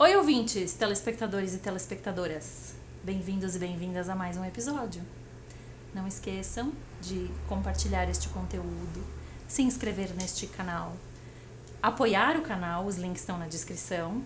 Oi, ouvintes, telespectadores e telespectadoras. Bem-vindos e bem-vindas a mais um episódio. Não esqueçam de compartilhar este conteúdo, se inscrever neste canal, apoiar o canal, os links estão na descrição.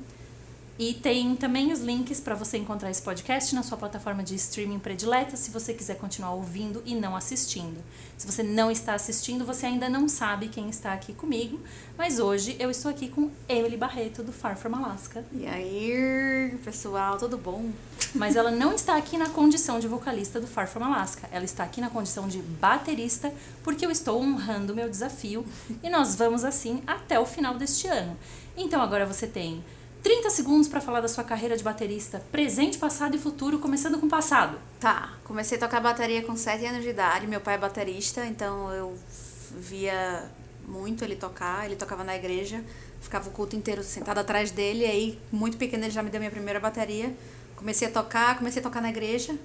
E tem também os links para você encontrar esse podcast na sua plataforma de streaming predileta, se você quiser continuar ouvindo e não assistindo. Se você não está assistindo, você ainda não sabe quem está aqui comigo, mas hoje eu estou aqui com Emily Barreto, do Far From Alaska. E aí, pessoal, tudo bom? Mas ela não está aqui na condição de vocalista do Far From Alaska, ela está aqui na condição de baterista, porque eu estou honrando o meu desafio e nós vamos assim até o final deste ano. Então agora você tem 30 segundos para falar da sua carreira de baterista, presente, passado e futuro, começando com o passado. Tá, comecei a tocar bateria com 7 anos de idade. Meu pai é baterista, então eu via muito ele tocar. Ele tocava na igreja, ficava o culto inteiro sentado atrás dele. Aí, muito pequeno, ele já me deu minha primeira bateria. Comecei a tocar, comecei a tocar na igreja.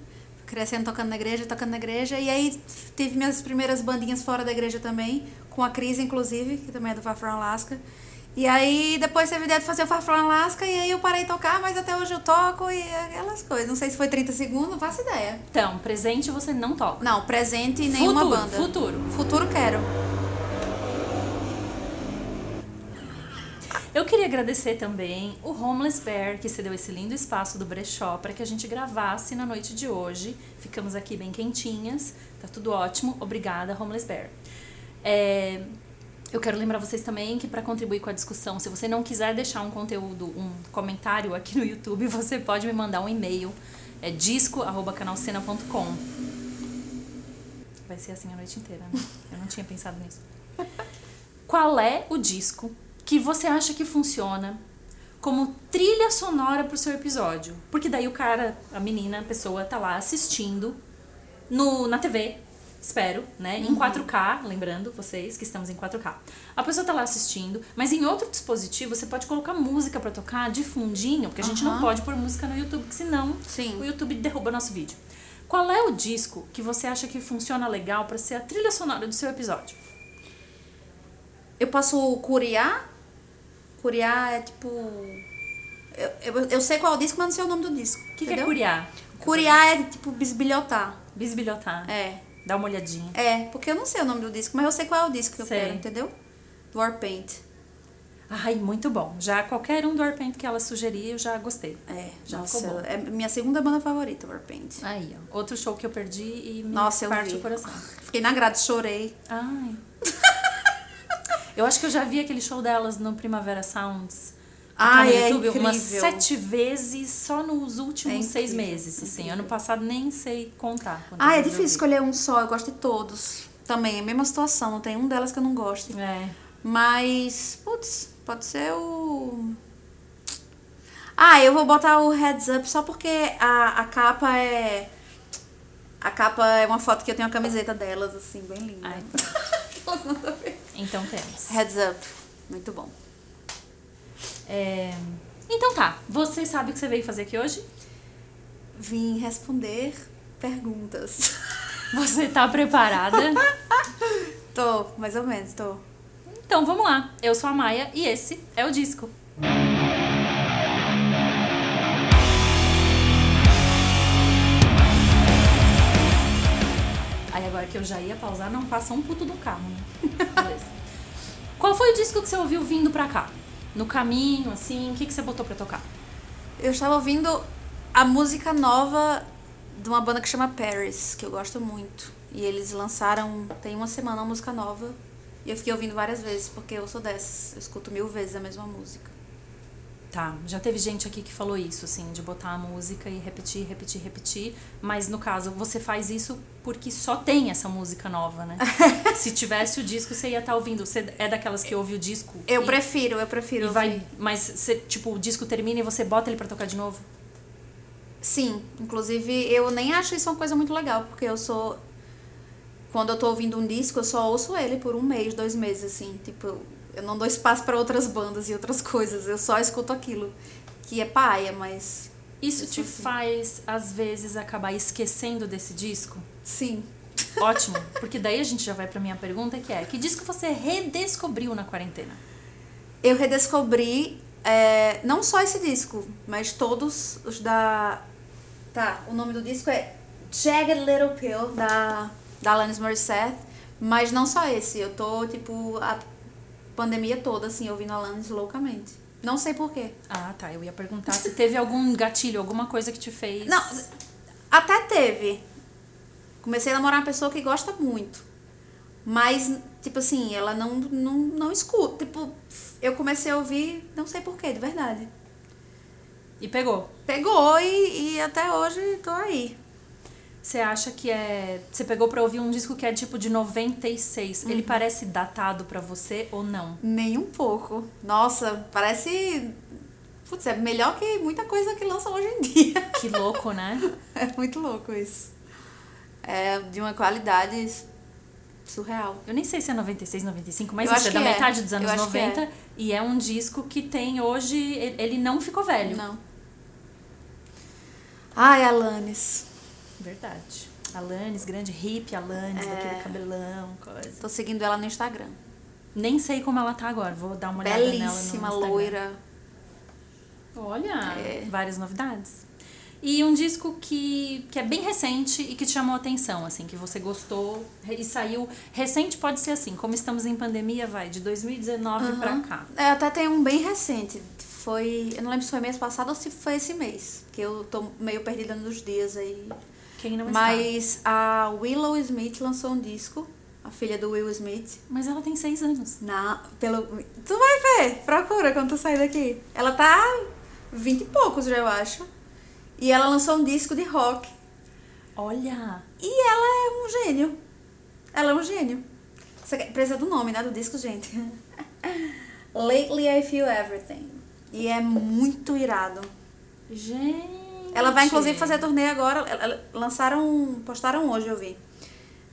Crescendo tocando na igreja, tocando na igreja. E aí, tive minhas primeiras bandinhas fora da igreja também, com a Cris, inclusive, que também é do Far From Alaska. E aí depois teve ideia de fazer o Far From Alaska e aí eu parei de tocar, mas até hoje eu toco e aquelas coisas. Não sei se foi 30 segundos, não faço ideia. Então, presente você não toca. Não, presente e nenhuma futuro, banda. Futuro. Futuro quero. Eu queria agradecer também o Homeless Bear, que cedeu esse lindo espaço do brechó para que a gente gravasse na noite de hoje. Ficamos aqui bem quentinhas, tá tudo ótimo. Obrigada, Homeless Bear. É, eu quero lembrar vocês também que para contribuir com a discussão, se você não quiser deixar um conteúdo, um comentário aqui no YouTube, você pode me mandar um e-mail, é disco@canalcena.com. Vai ser assim a noite inteira, né? Eu não tinha pensado nisso. Qual é o disco que você acha que funciona como trilha sonora pro seu episódio? Porque daí o cara, a menina, a pessoa tá lá assistindo no na TV, espero, né? Em 4K, lembrando vocês que estamos em 4K. A pessoa tá lá assistindo, mas em outro dispositivo você pode colocar música para tocar de fundinho, porque a gente não pode pôr música no YouTube, porque senão Sim. o YouTube derruba nosso vídeo. Qual é o disco que você acha que funciona legal para ser a trilha sonora do seu episódio? Eu posso curiar? Curiar é tipo. Eu, eu, eu sei qual é o disco, mas não sei o nome do disco. O que, que é curiar? Curiar é tipo bisbilhotar. Bisbilhotar. É. Dá uma olhadinha. É, porque eu não sei o nome do disco, mas eu sei qual é o disco que eu Sei. quero, entendeu? Do Warpaint. Ai, muito bom. Já qualquer um do Warpaint que ela sugerir, eu já gostei. É, Já nossa, ficou bom. é minha segunda banda favorita, Warpaint. Aí, ó. Outro show que eu perdi e me Nossa, eu parte vi. o coração. Fiquei na grade, chorei. Ai. eu acho que eu já vi aquele show delas no Primavera Sounds. Ai, no é YouTube umas incrível. sete vezes só nos últimos É seis meses. Assim. incrível. Ano passado nem sei contar. Ah, é difícil escolher um só, eu gosto de todos. Também, é a mesma situação, não tem um delas que eu não gosto. É. Mas, putz, pode ser o. Ah, eu vou botar o Heads Up só porque a, a capa é. A capa é uma foto que eu tenho a camiseta delas, assim, bem linda. Ai, então temos. Heads Up, muito bom. É, Então tá. Você sabe o que você veio fazer aqui hoje? Vim responder perguntas. Você tá preparada? tô, mais ou menos, tô. Então vamos lá. Eu sou a Maia e esse é o disco. Aí agora que eu já ia pausar, não passa um puto do carro, né? Qual foi o disco que você ouviu vindo pra cá? No caminho, assim, o que, que você botou pra tocar? Eu estava ouvindo a música nova de uma banda que chama Paris, que eu gosto muito. E eles lançaram, tem uma semana, uma música nova. E eu fiquei ouvindo várias vezes, porque eu sou dessas. Eu escuto mil vezes a mesma música. Tá, já teve gente aqui que falou isso, assim, de botar a música e repetir, repetir, repetir. Mas no caso, você faz isso porque só tem essa música nova, né? Se tivesse o disco, você ia estar ouvindo. Você é daquelas que ouve o disco? Eu e, prefiro, eu prefiro. Vai, mas você, tipo, o disco termina e você bota ele pra tocar de novo? Sim, inclusive eu nem acho isso uma coisa muito legal, porque eu sou. Quando eu tô ouvindo um disco, eu só ouço ele por um mês, dois meses, assim. Tipo, eu não dou espaço pra outras bandas e outras coisas. Eu só escuto aquilo. Que é paia, mas. Isso te sim. faz, às vezes, acabar esquecendo desse disco? Sim. Ótimo, porque daí a gente já vai pra minha pergunta, que é: que disco você redescobriu na quarentena? Eu redescobri É, não só esse disco, mas todos os da. Tá, o nome do disco é Jagged Little Pill, da, da Alanis Morissette. Mas não só esse, eu tô, tipo, a pandemia toda, assim, ouvindo Alanis loucamente. Não sei porquê. Ah, tá. Eu ia perguntar se teve algum gatilho, alguma coisa que te fez. Não, até teve. Comecei a namorar uma pessoa que gosta muito. Mas, tipo assim, ela não, não, não escuta. Tipo, eu comecei a ouvir, não sei porquê, de verdade. E pegou. Pegou e, e até hoje tô aí. Você acha que é. Você pegou pra ouvir um disco que é tipo de 96. Ele parece datado pra você ou não? Nem um pouco. Nossa, parece. Putz, é melhor que muita coisa que lança hoje em dia. Que louco, né? É muito louco isso. É de uma qualidade surreal. Eu nem sei se é 96, 95, mas Eu isso é da é. metade dos anos Eu acho que 90. é. E é um disco que tem hoje. Ele ele não ficou velho. Não. Ai, Alanis. Verdade. Alanis, grande hippie Alanis, É. daquele cabelão, coisa. Tô seguindo ela no Instagram. Nem sei como ela tá agora, vou dar uma olhada nela no Belíssima, Instagram. loira. Olha, É. várias novidades. E um disco que, que é bem recente e que te chamou a atenção, assim, que você gostou e saiu. Recente pode ser assim, como estamos em pandemia, vai, de 2019 pra cá. É, até tem um bem recente. Foi. Eu não lembro se foi mês passado ou se foi esse mês. Que eu tô meio perdida nos dias aí. Quem não está. Mas a Willow Smith lançou um disco. A filha do Will Smith. Mas ela tem seis anos. Na, pelo, tu vai ver, procura quando tu sair daqui. Ela tá vinte e poucos já, eu acho. E ela lançou um disco de rock. Olha! E ela é um gênio. Ela é um gênio. Você precisa do nome, né, do disco, gente. Lately I Feel Everything. E é muito irado. Gente! Ela vai, inclusive, fazer a turnê agora. Ela- ela- Lançaram, postaram hoje, eu vi.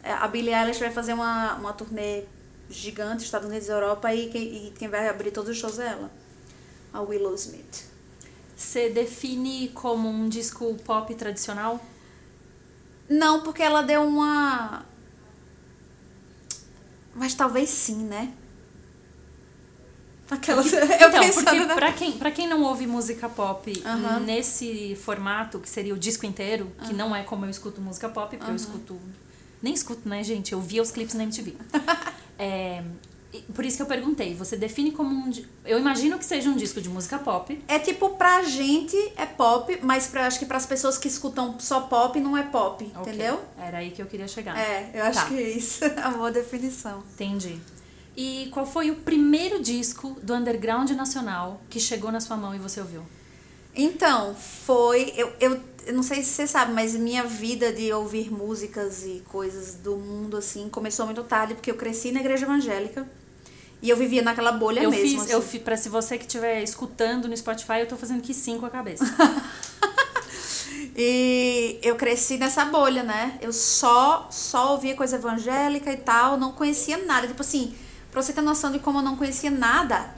É, A Billie Eilish vai fazer uma, uma turnê gigante, Estados Unidos e Europa, e quem, e quem vai abrir todos os shows é ela. A Willow Smith. Você define como um disco pop tradicional? Não, porque ela deu uma. Mas talvez sim, né? Aquelas. eu então, pensando pra quem, pra quem não ouve música pop nesse formato, que seria o disco inteiro, que não é como eu escuto música pop, porque eu escuto. Nem escuto, né, gente? Eu via os clipes na MTV. é, por isso que eu perguntei, você define como um. Eu imagino que seja um disco de música pop. É tipo, pra gente é pop, mas pra, acho que pras pessoas que escutam só pop não é pop, Ok, entendeu? Era aí que eu queria chegar. É, eu acho Tá. que é isso. A boa definição. Entendi. E qual foi o primeiro disco do underground nacional que chegou na sua mão e você ouviu? Então, foi. Eu, eu, eu não sei se você sabe, mas minha vida de ouvir músicas e coisas do mundo, assim, começou muito tarde, porque eu cresci na igreja evangélica. E eu vivia naquela bolha eu mesmo. fiz, assim. eu fiz, pra se você que estiver escutando no Spotify, eu tô fazendo aqui cinco com a cabeça. E eu cresci nessa bolha, né? Eu só, só ouvia coisa evangélica e tal, não conhecia nada. Tipo assim, pra você ter noção de como eu não conhecia nada,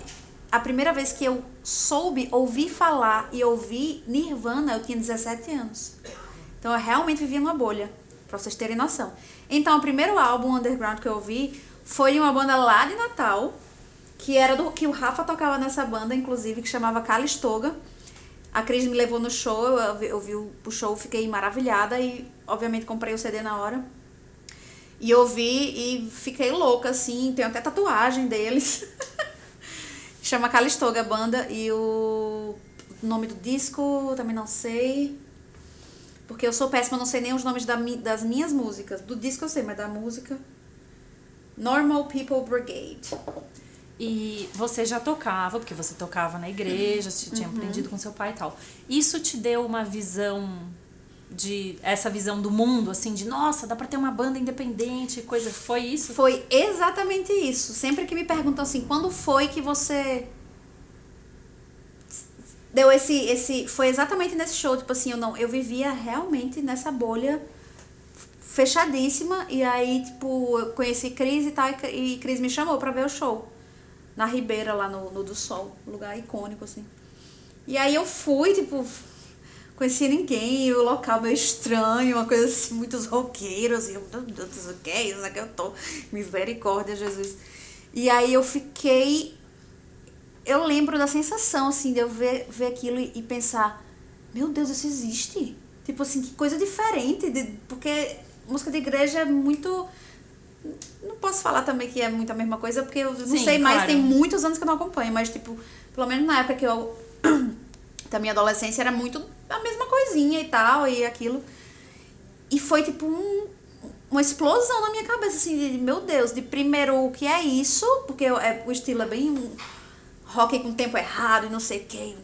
a primeira vez que eu soube ouvir falar e ouvir Nirvana, eu tinha 17 anos. Então eu realmente vivia numa bolha, pra vocês terem noção. Então o primeiro álbum underground que eu ouvi foi de uma banda lá de Natal, que era do que o Rafa tocava nessa banda, inclusive, que chamava Calistoga. A Cris me levou no show, eu vi, eu vi o show, fiquei maravilhada e, obviamente, comprei o CD na hora. E ouvi e fiquei louca, assim, tenho até tatuagem deles. Chama Calistoga a banda e o nome do disco também não sei. Porque eu sou péssima, não sei nem os nomes da das minhas músicas. Do disco eu sei, mas da música. Normal People Brigade. E você já tocava, porque você tocava na igreja, você Uhum. tinha aprendido com seu pai e tal. Isso te deu uma visão de essa visão do mundo assim de nossa, dá pra ter uma banda independente, coisa, foi isso? Foi exatamente isso. Sempre que me perguntam assim, quando foi que você deu esse esse foi exatamente nesse show, tipo assim, eu não, eu vivia realmente nessa bolha fechadíssima e aí tipo, eu conheci Cris e tal e Cris me chamou pra ver o show na Ribeira lá no, no do Sol, lugar icônico assim. E aí eu fui, tipo, conhecia ninguém, e o local meio estranho, uma coisa assim, muitos roqueiros, e eu, meu Deus, o que é isso? Aqui eu tô, misericórdia, Jesus. E aí eu fiquei, eu lembro da sensação, assim, de eu ver, ver aquilo e, e pensar, meu Deus, isso existe? Tipo assim, que coisa diferente, de, porque música de igreja é muito. Não posso falar também que é muito a mesma coisa, porque eu não Sim, sei mais, claro. tem muitos anos que eu não acompanho, mas, tipo, pelo menos na época que eu. Da minha adolescência era muito a mesma coisinha e tal, e aquilo. E foi, tipo, um, uma explosão na minha cabeça, assim, de meu Deus, de primeiro o que é isso, porque eu- é, o estilo é bem rock com tempo errado e não sei o que.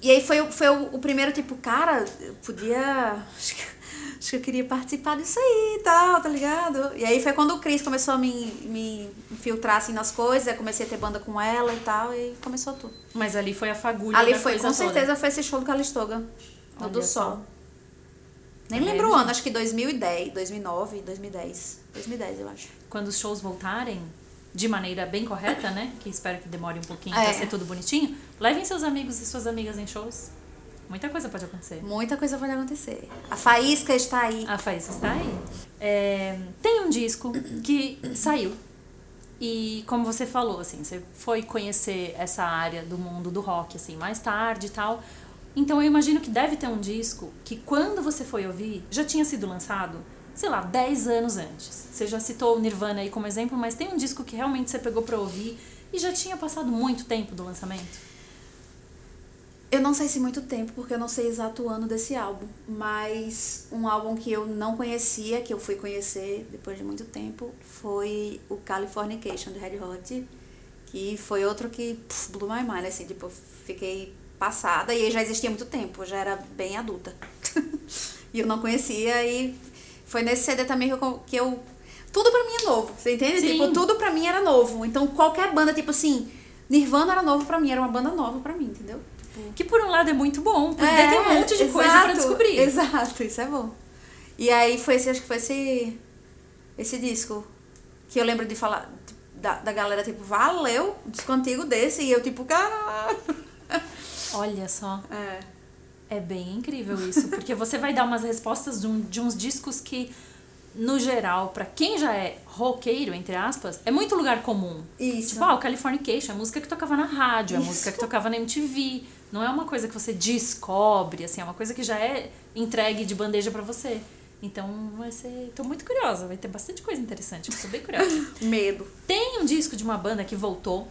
E aí foi, foi o, o primeiro, tipo, cara, eu podia. Acho que, eu queria participar disso aí e tal, tá ligado? E aí foi quando o Cris começou a me, me infiltrar assim nas coisas, eu comecei a ter banda com ela e tal, e começou tudo. Mas ali foi a fagulha Ali foi, com toda. certeza foi esse show do Calistoga, no do só. Sol. Nem É, lembro o gente. ano, acho que 2010, 2009, 2010. 2010, eu acho. Quando os shows voltarem, de maneira bem correta, né? Que espero que demore um pouquinho É. pra ser tudo bonitinho. Levem seus amigos e suas amigas em shows. Muita coisa pode acontecer. Muita coisa pode acontecer. A Faísca está aí. A Faísca está aí. É, tem um disco que saiu. E como você falou, assim, você foi conhecer essa área do mundo do rock, assim, mais tarde e tal. Então eu imagino que deve ter um disco que quando você foi ouvir, já tinha sido lançado, sei lá, 10 anos antes. Você já citou o Nirvana aí como exemplo, mas tem um disco que realmente você pegou pra ouvir e já tinha passado muito tempo do lançamento. Eu não sei se muito tempo, porque eu não sei exato o ano desse álbum. Mas um álbum que eu não conhecia, que eu fui conhecer depois de muito tempo, foi o Californication, de Red Hot. Que foi outro que pff, blew my mind, assim, tipo, fiquei passada. E já existia há muito tempo, já era bem adulta. e eu não conhecia, e foi nesse CD também que eu... Que eu tudo pra mim é novo, você entende? Sim. Tipo, tudo pra mim era novo. Então, qualquer banda, tipo assim, Nirvana era novo pra mim, era uma banda nova pra mim, entendeu? Que por um lado é muito bom, porque daí tem um monte de coisa exato, pra descobrir. Exato, isso é bom. E aí foi esse, acho que foi esse, esse disco que eu lembro de falar da, da galera, tipo, valeu, disco antigo desse, e eu, tipo, caralho. Olha só. É. É bem incrível isso, porque você vai dar umas respostas de, um- de uns discos que, no geral, pra quem já é roqueiro, entre aspas, é muito lugar comum. Isso. Tipo, ah, o Californication, a música que tocava na rádio, Isso. música que tocava na MTV. Não é uma coisa que você descobre, assim, é uma coisa que já é entregue de bandeja pra você. Então vai ser. Tô muito curiosa, vai ter bastante coisa interessante, eu tô bem curiosa. Medo. Tem um disco de uma banda que voltou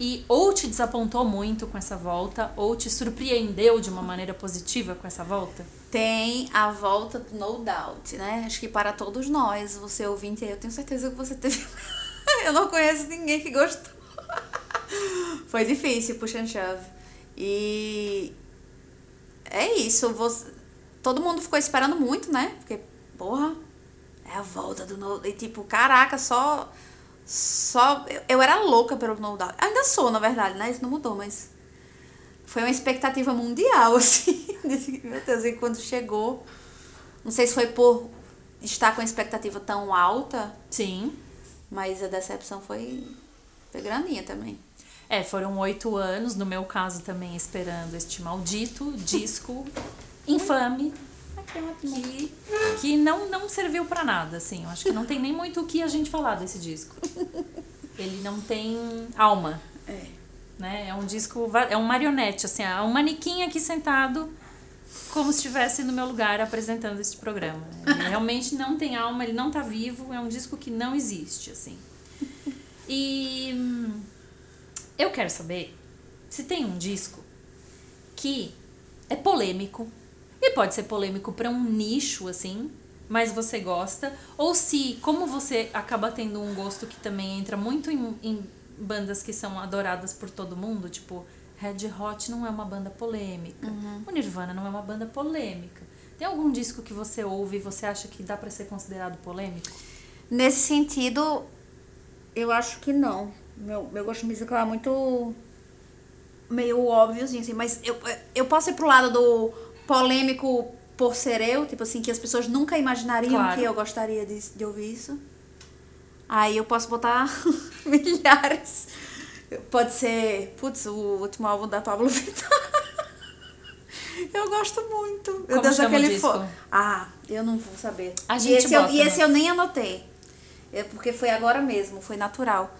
e ou te desapontou muito com essa volta, ou te surpreendeu de uma maneira positiva com essa volta? Tem a volta do No Doubt, né? Acho que para todos nós, você ouvinte aí, eu tenho certeza que você teve. eu não conheço ninguém que gostou. Foi difícil, puxa and shove. E é isso, você... todo mundo ficou esperando muito, né? Porque, porra, é a volta do No E tipo, caraca, só. Só. Eu, eu era louca pelo No Doubt. Ainda sou, na verdade, né? Isso não mudou, mas. Foi uma expectativa mundial, assim. Meu Deus, e quando chegou. Não sei se foi por estar com a expectativa tão alta, Sim. mas a decepção foi, foi grandinha também. É, foram oito anos, no meu caso também, esperando este maldito disco infame que, que não, não serviu pra nada, assim. Eu acho que não tem nem muito o que a gente falar desse disco. Ele não tem alma. É. né? É um disco, é um marionete, assim, é um manequim aqui sentado como se estivesse no meu lugar apresentando este programa. Ele realmente não tem alma, ele não tá vivo, é um disco que não existe, assim. E hum, eu quero saber se tem um disco que é polêmico, e pode ser polêmico para um nicho, assim, mas você gosta, ou se, como você acaba tendo um gosto que também entra muito em, em bandas que são adoradas por todo mundo, tipo, Red Hot não é uma banda polêmica, o Nirvana não é uma banda polêmica. Tem algum disco que você ouve e você acha que dá para ser considerado polêmico? Nesse sentido, eu acho que não. Meu, meu gosto musical é muito meio óbviozinho, assim, mas eu, eu posso ir pro lado do polêmico por ser eu, tipo assim, que as pessoas nunca imaginariam Claro. que eu gostaria de, de ouvir isso. Aí eu posso botar milhares. Pode ser, putz, o último álbum da Pablo Vittar. Eu gosto muito. Como Deus, chama o aquele fo- Ah, eu não vou saber. A e gente esse, eu, bota, e esse eu nem anotei. É porque foi agora mesmo, foi natural.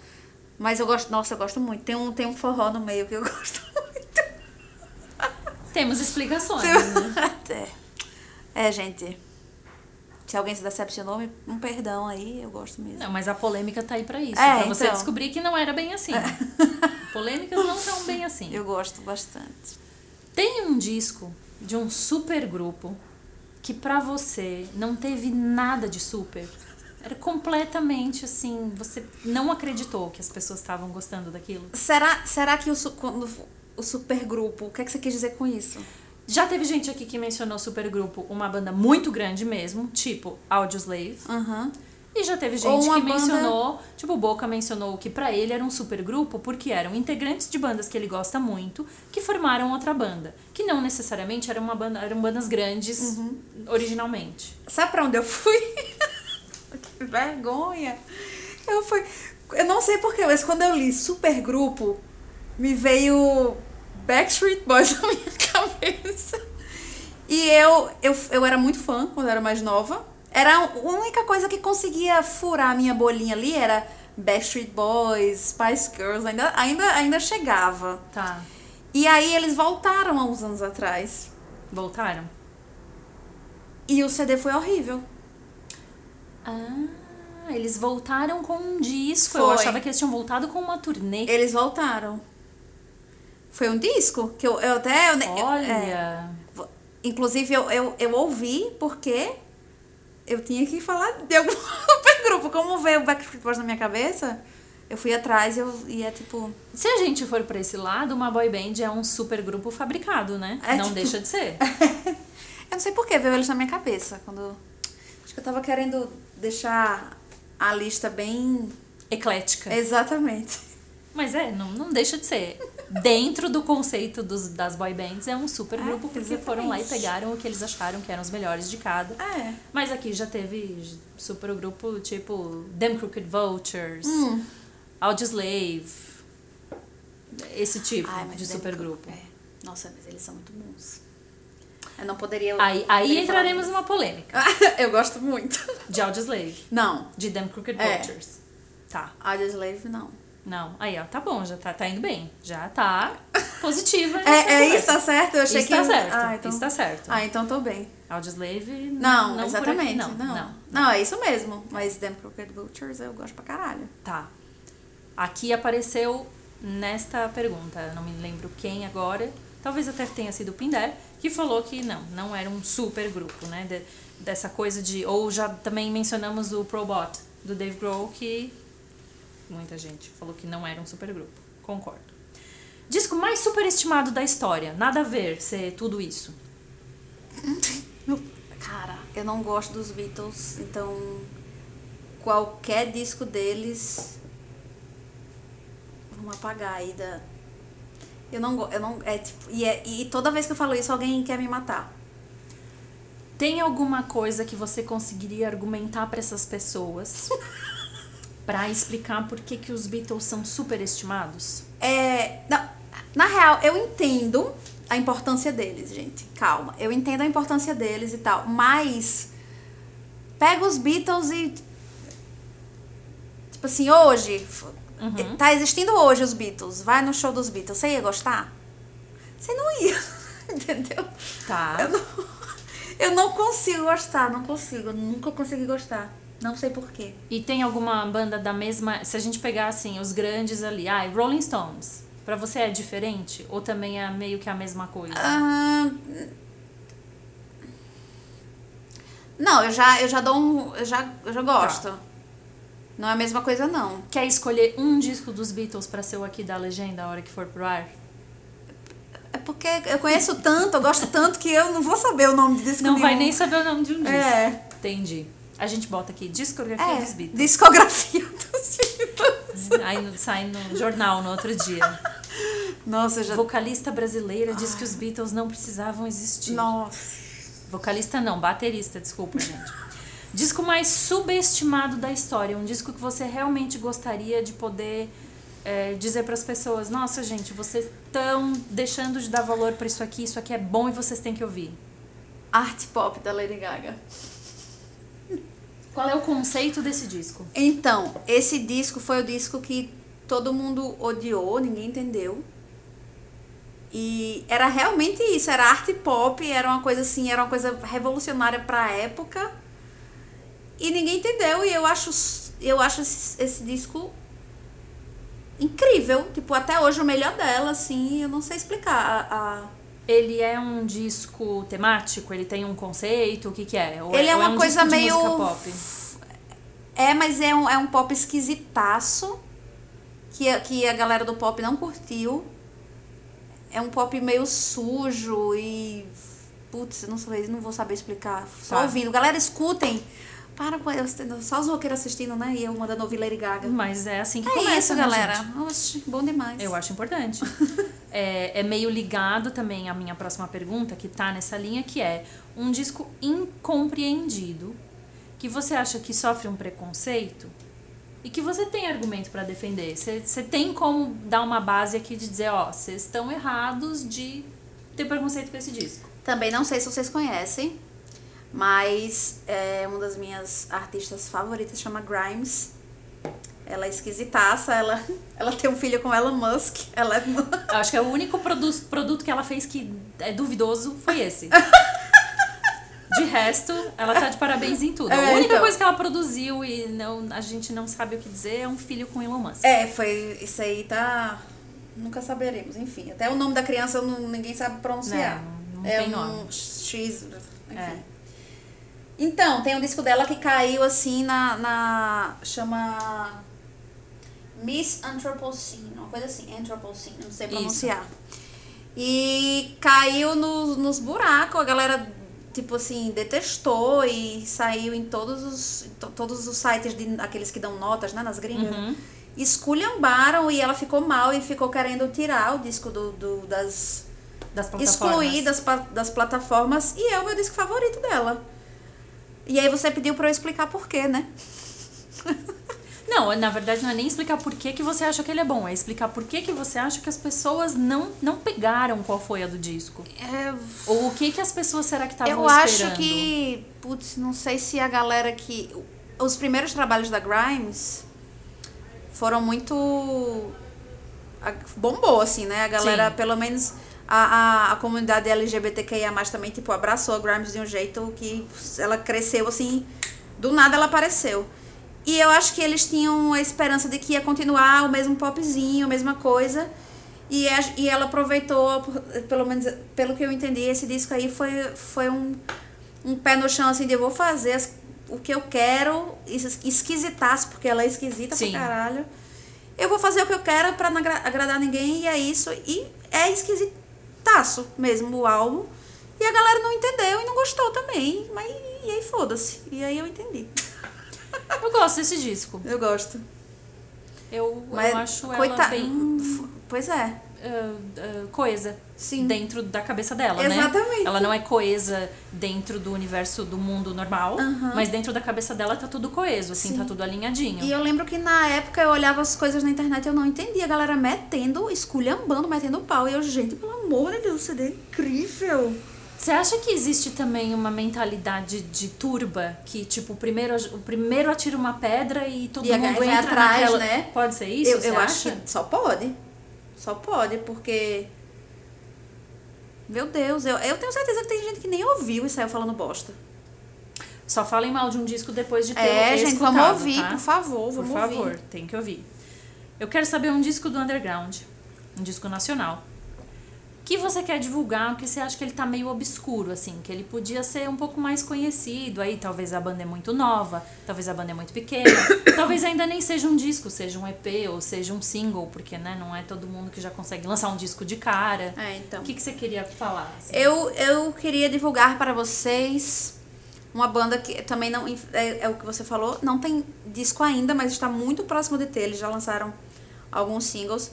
Mas eu gosto, nossa, eu gosto muito. Tem um, tem um forró no meio que eu gosto muito. Temos explicações, né? É, é gente. Se alguém se decepcionou, um perdão aí, eu gosto mesmo. Não, mas a polêmica tá aí pra isso. É, pra você então. descobrir que não era bem assim. Polêmicas não são bem assim. Eu gosto bastante. Tem um disco de um super grupo que pra você não teve nada de super. Era completamente assim, você não acreditou que as pessoas estavam gostando daquilo. Será, será que o, quando, o supergrupo, o que, é que você quis dizer com isso? Já teve gente aqui que mencionou supergrupo, uma banda muito grande mesmo, tipo Audioslave. Aham. E já teve gente que banda- mencionou, tipo, o Boca mencionou que pra ele era um supergrupo porque eram integrantes de bandas que ele gosta muito, que formaram outra banda, que não necessariamente era uma banda, eram bandas grandes Uhum. originalmente. Sabe pra onde eu fui? que vergonha. Eu fui. Eu não sei porquê, mas quando eu li supergrupo, me veio Backstreet Boys na minha cabeça. E eu, eu, eu era muito fã quando eu era mais nova. Era a única coisa que conseguia furar a minha bolinha ali era Backstreet Boys, Spice Girls, ainda, ainda, ainda chegava. Tá. E aí eles voltaram há uns anos atrás. Voltaram? E o CD foi horrível. Ah, eles voltaram com um disco. Eu Foi. achava que eles tinham voltado com uma turnê. Eles voltaram. Foi um disco que eu, eu até. Eu, eu- Olha. é, inclusive, eu, eu, eu ouvi porque eu tinha que falar de algum grupo. Como veio o Backstreet Boys na minha cabeça, eu fui atrás e, eu, e é tipo. Se a gente for pra esse lado, uma boy band é um super grupo fabricado, né? É, não tipo- deixa de ser. Eu não sei por que veio eles na minha cabeça. quando Acho que eu tava querendo deixar a lista bem. Eclética. Exatamente. Mas é, não, não deixa de ser. Dentro do conceito dos, das boy bands, é um super É, grupo, porque foram lá e exatamente. pegaram o que eles acharam que eram os melhores de cada. É. Mas aqui já teve super grupo tipo Them Crooked Vultures, Hum. Audioslave, esse tipo Ai, de super grupo. É. Nossa, mas eles são muito bons. Eu não poderia. Aí, aí entraremos numa polêmica. eu gosto muito. De Audioslave, Não. de Them Crooked É. Vultures. Tá. Audioslave, não. Não, aí ó, tá bom, já tá, tá indo bem. Já tá positiva. É, é isso, tá certo? Eu achei Isso que. tá certo. Ah, então... Isso tá certo. Ah, então tô bem. Audioslave. Não, não exatamente. Aqui, não, não. não. não. é isso mesmo. Mas Them Crooked Vultures eu gosto pra caralho. Tá. Aqui apareceu nesta pergunta, eu não me lembro quem agora, talvez até tenha sido o Pindar, que falou que não, não era um super grupo, né? De- dessa coisa de. Ou já também mencionamos o Probot, do Dave Grohl, que muita gente falou que não era um super grupo. Concordo. Disco mais superestimado da história. Nada a ver ser tudo isso. Cara, eu não gosto dos Beatles, então qualquer disco deles vamos apagar aí da eu não eu não é tipo e, é, e toda vez que eu falo isso alguém quer me matar. Tem alguma coisa que você conseguiria argumentar para essas pessoas para explicar por que, que os Beatles são superestimados? É, não, na real, eu entendo a importância deles, gente. Calma. Eu entendo a importância deles e tal. Mas pega os Beatles e. Tipo assim, hoje. Uhum. Tá existindo hoje os Beatles. Vai no show dos Beatles. Você ia gostar? Você não ia. Entendeu? Tá. Eu não, eu não consigo gostar, não consigo. Eu nunca consegui gostar. Não sei porquê. E tem alguma banda da mesma. Se a gente pegar assim, os grandes ali, ah, Rolling Stones, pra você é diferente? Ou também é meio que a mesma coisa? Ah, não, eu já, eu já dou um. Eu já, eu já gosto. Não é a mesma coisa, não. Quer escolher um disco dos Beatles pra ser o aqui da legenda a hora que for pro ar? É porque eu conheço tanto, eu gosto tanto que eu não vou saber o nome disso Não vai nem saber o nome de um disco. É. Entendi. A gente bota aqui discografia É, dos Beatles. discografia dos Beatles. Aí sai no jornal no outro dia. Nossa, já. Vocalista brasileira diz que os Beatles não precisavam existir. Nossa. Vocalista não, baterista, desculpa, gente. Disco mais subestimado da história. Um disco que você realmente gostaria de poder é, dizer para as pessoas: Nossa, gente, vocês estão deixando de dar valor para isso aqui, isso aqui é bom e vocês têm que ouvir. Art pop da Lady Gaga. Qual é o conceito desse disco? Então, esse disco foi o disco que todo mundo odiou, ninguém entendeu. E era realmente isso, era arte pop, era uma coisa assim, era uma coisa revolucionária pra época. E ninguém entendeu, e eu acho, eu acho esse, esse disco incrível. Tipo, até hoje o melhor dela, assim, eu não sei explicar. A, a... Ele é um disco temático? Ele tem um conceito? O que que é? Ou Ele é ou uma um coisa meio. pop? É, mas é um, é um pop esquisitaço. Que, a- que a galera do pop não curtiu. É um pop meio sujo e. Putz, eu não sei, não vou saber explicar. Só Tá. ouvindo. Galera, escutem. Para com só os roqueiros assistindo, né? E eu mandando ouvir Lady Gaga. Mas é assim que É começa, isso, né, galera. gente? Oxe, bom demais. Eu acho importante. é, é meio ligado também à minha próxima pergunta, que tá nessa linha, que é um disco incompreendido, que você acha que sofre um preconceito e que você tem argumento pra defender. Você tem como dar uma base aqui de dizer, ó, vocês estão errados de ter preconceito com esse disco. Também não sei se vocês conhecem, mas é uma das minhas artistas favoritas, chama Grimes. Ela é esquisitaça, ela, ela tem um filho com Elon Musk. Ela é... Acho que é o único produ produto que ela fez que é duvidoso foi esse. De resto, ela tá de parabéns em tudo. a É, única então. coisa que ela produziu e não, a gente não sabe o que dizer é um filho com Elon Musk. É, foi. Isso aí tá. Nunca saberemos, enfim. Até o nome da criança não, ninguém sabe pronunciar. Não, não é tem um nome. X. Enfim. É. Então, tem um disco dela que caiu assim na. na chama. Miss Anthropocene, uma coisa assim, Anthropocene, não sei Isso. pronunciar. E caiu nos, nos buracos, a galera, tipo assim, detestou e saiu em todos os, to- todos os sites, de, aqueles que dão notas, né, nas gringas. Uhum. Esculhambaram e ela ficou mal e ficou querendo tirar o disco do, do das. Das plataformas. excluir das, das plataformas e é o meu disco favorito dela. E aí você pediu pra eu explicar por quê, né? Não, na verdade não é nem explicar por que, que você acha que ele é bom, é explicar por que, que você acha que as pessoas não, não pegaram qual foi a do disco. É, Ou o que, que as pessoas será que estavam eu esperando. acho que. Putz, não sei se a galera que. Os primeiros trabalhos da Grimes foram muito. Bombou, assim, né? A galera, Sim. pelo menos. A, a, a comunidade LGBTQIA também, tipo, abraçou a Grimes de um jeito que ela cresceu, assim, do nada ela apareceu. E eu acho que eles tinham a esperança de que ia continuar o mesmo popzinho, a mesma coisa. E, a- e ela aproveitou, pelo menos pelo que eu entendi, esse disco aí foi, foi um, um pé no chão, assim, de eu vou fazer as- o que eu quero, es- esquisitaço, porque ela é esquisita Sim. pra caralho. Eu vou fazer o que eu quero pra não agra- agradar ninguém, e é isso. E é esquisitaço mesmo o álbum. E a galera não entendeu e não gostou também. Mas e aí foda-se. E aí eu entendi. Eu gosto desse disco. Eu gosto. Eu, Mas, eu acho ela coita- bem Pois é. Ah, coesa Sim. dentro da cabeça dela, né? Exatamente. Ela não é coesa dentro do universo do mundo normal, Aham. mas dentro da cabeça dela tá tudo coeso, assim, Sim. tá tudo alinhadinho. E eu lembro que na época eu olhava as coisas na internet e eu não entendia. A galera metendo, esculhambando, metendo pau. E eu, gente, pelo amor de Deus, CD é incrível. Você acha que existe também uma mentalidade de turba que, tipo, o primeiro, o primeiro atira uma pedra e todo E mundo entra atrás, naquela... né? Pode ser isso? eu eu acho que só pode. Só pode, porque. Meu Deus, eu, eu tenho certeza que tem gente que nem ouviu e saiu falando bosta. Só falem mal de um disco depois de ter É, gente, escutado, vamos ouvir, tá? por favor, Por vamos favor, ouvir. tem que ouvir. Eu quero saber um disco do underground, um disco nacional. Que você quer divulgar, que você acha que ele tá meio obscuro, assim, que ele podia ser um pouco mais conhecido. Aí talvez a banda é muito nova, talvez a banda é muito pequena, talvez ainda nem seja um disco, seja um EP ou seja um single, porque né, não é todo mundo que já consegue lançar um disco de cara. É, então. O que, que você queria falar? assim? Eu, eu queria divulgar para vocês uma banda que também não. É, é o que você falou, não tem disco ainda, mas está muito próximo de ter. Eles já lançaram alguns singles.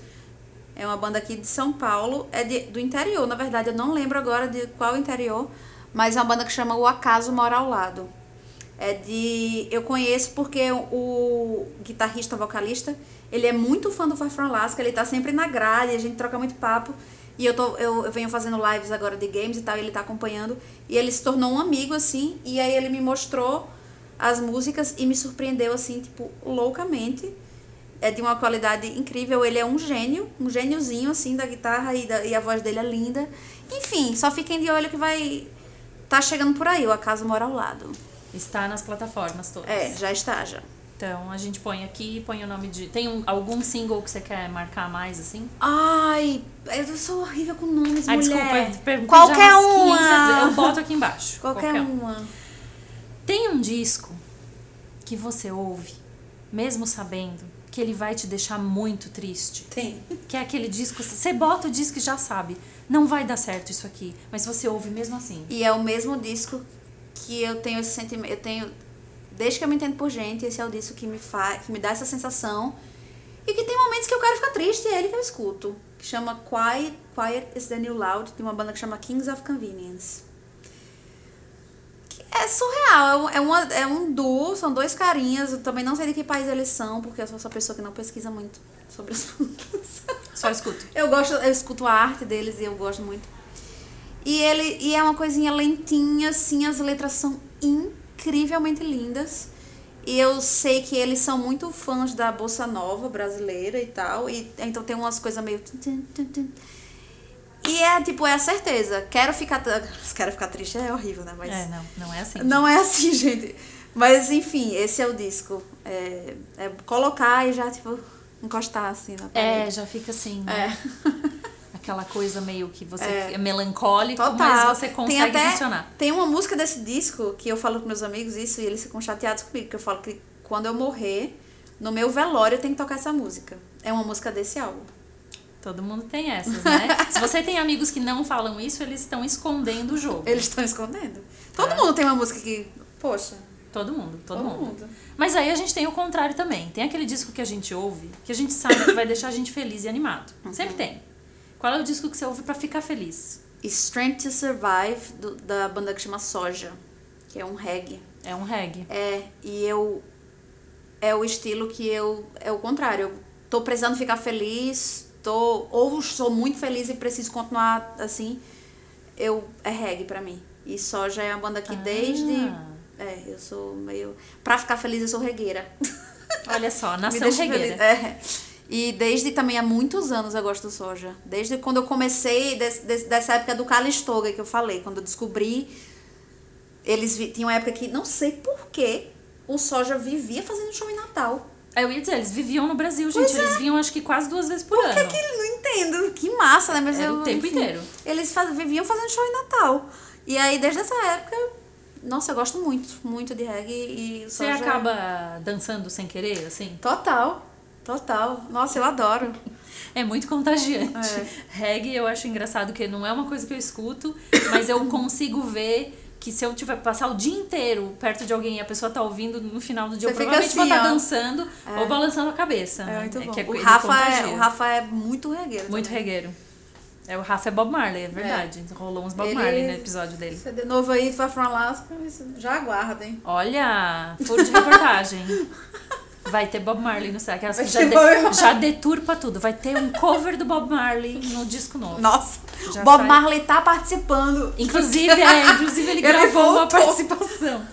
É uma banda aqui de São Paulo, é de, do interior, na verdade, eu não lembro agora de qual interior, mas é uma banda que chama O Acaso Mora ao Lado. É de. Eu conheço porque o guitarrista, vocalista, ele é muito fã do Far From Alaska, ele tá sempre na grade, a gente troca muito papo. E eu, tô, eu, eu venho fazendo lives agora de games e tal, e ele tá acompanhando. E ele se tornou um amigo, assim, e aí ele me mostrou as músicas e me surpreendeu, assim, tipo, loucamente. É de uma qualidade incrível. Ele é um gênio, um gêniozinho assim da guitarra e, da, e a voz dele é linda. Enfim, só fiquem de olho que vai tá chegando por aí, o Acaso Mora ao Lado. Está nas plataformas todas. É, já está, já. Então a gente põe aqui, põe o nome de. Tem um, algum single que você quer marcar mais, assim? Ai, eu sou horrível com nomes, Ah, mulher. desculpa, Qualquer 15 uma. vezes. Eu boto aqui embaixo. Qualquer, um. uma. Tem um disco que você ouve, mesmo sabendo que ele vai te deixar muito triste. Tem. Que é aquele disco, você bota o disco e já sabe, não vai dar certo isso aqui, mas você ouve mesmo assim. E é o mesmo disco que eu tenho esse sentimento. Eu tenho. Desde que eu me entendo por gente, esse é o disco que me faz. que me dá essa sensação. E que tem momentos que eu quero ficar triste, e é ele que eu escuto. Que chama Quiet, Quiet is the New Loud, de uma banda que chama Kings of Convenience. É surreal, é um, é, uma, é um duo, são dois carinhas, eu também não sei de que país eles são, porque eu sou essa pessoa que não pesquisa muito sobre as bandas. Só escuto. Eu gosto, eu escuto a arte deles e eu gosto muito. E ele e é uma coisinha lentinha, assim, as letras são incrivelmente lindas. E eu sei que eles são muito fãs da bossa nova brasileira e tal, e então tem umas coisas meio E é tipo, é a certeza. Quero ficar quero ficar triste é horrível, né, mas É, não, não é assim. não é assim, gente. Mas enfim, esse é o disco. É, é colocar e já tipo encostar assim na É, parede. já fica assim, né? É. Aquela coisa meio que você É. é, melancólico, Total. mas você tem consegue até, funcionar. Tem uma música desse disco que eu falo com meus amigos isso e eles ficam chateados comigo, que eu falo que quando eu morrer, no meu velório eu tenho que tocar essa música. É uma música desse álbum. Todo mundo tem essas, né? Se você tem amigos que não falam isso, eles estão escondendo o jogo. Eles estão escondendo. Todo É. mundo tem uma música que, poxa, Todo mundo, todo, todo, mundo. mundo. Mas aí a gente tem o contrário também. Tem aquele disco que a gente ouve, que a gente sabe que vai deixar a gente feliz e animado. Uhum. Sempre tem. Qual é o disco que você ouve pra ficar feliz? Strength to Survive, do- da banda que chama Soja, que é um reggae. É um reggae. É, e eu. É o estilo que eu. É o contrário. Eu tô precisando ficar feliz, tô. Ou sou muito feliz e preciso continuar assim. Eu. É reggae pra mim. E Soja é uma banda que desde. Ah, É, eu sou meio. Pra ficar feliz, eu sou regueira. Olha só, nação regueira. feliz. É. E desde também há muitos anos eu gosto do soja. Desde quando eu comecei, des, des- dessa época do Calistoga que eu falei, quando eu descobri. Eles vi, tinha uma época que, não sei porquê, o soja vivia fazendo show em Natal. Eu ia dizer, eles viviam no Brasil, gente. Pois é. Eles vinham acho que quase duas vezes por, Por que ano. que ele não entendo? Que massa, né? Mas Era eu, o tempo enfim, inteiro. Eles faz, viviam fazendo show em Natal. E aí, desde essa época, nossa, eu gosto muito, muito de reggae e Você acaba dançando sem querer, assim? Total, total. Nossa, eu adoro. É muito contagiante. É. Reggae eu acho engraçado que não é uma coisa que eu escuto, mas eu consigo ver que se eu tiver passar o dia inteiro perto de alguém e a pessoa tá ouvindo, no final do dia Você eu provavelmente vou assim, estar ó. dançando É. ou balançando a cabeça. É né? muito bom. que o, Rafa é, o Rafa é muito regueiro. Muito também. regueiro. É, o Rafa é Bob Marley, é verdade. Rolou uns Bob Ele- Marley no episódio dele. Você de novo aí, vai from Alaska, já aguardem. Olha, furo de reportagem. Vai ter Bob Marley no. Aquelas que já, de- já deturpa tudo. Vai ter um cover do Bob Marley no disco novo. Nossa, Já Bob sai- Marley tá participando. Inclusive, é, inclusive ele Ele gravou uma voltou. participação.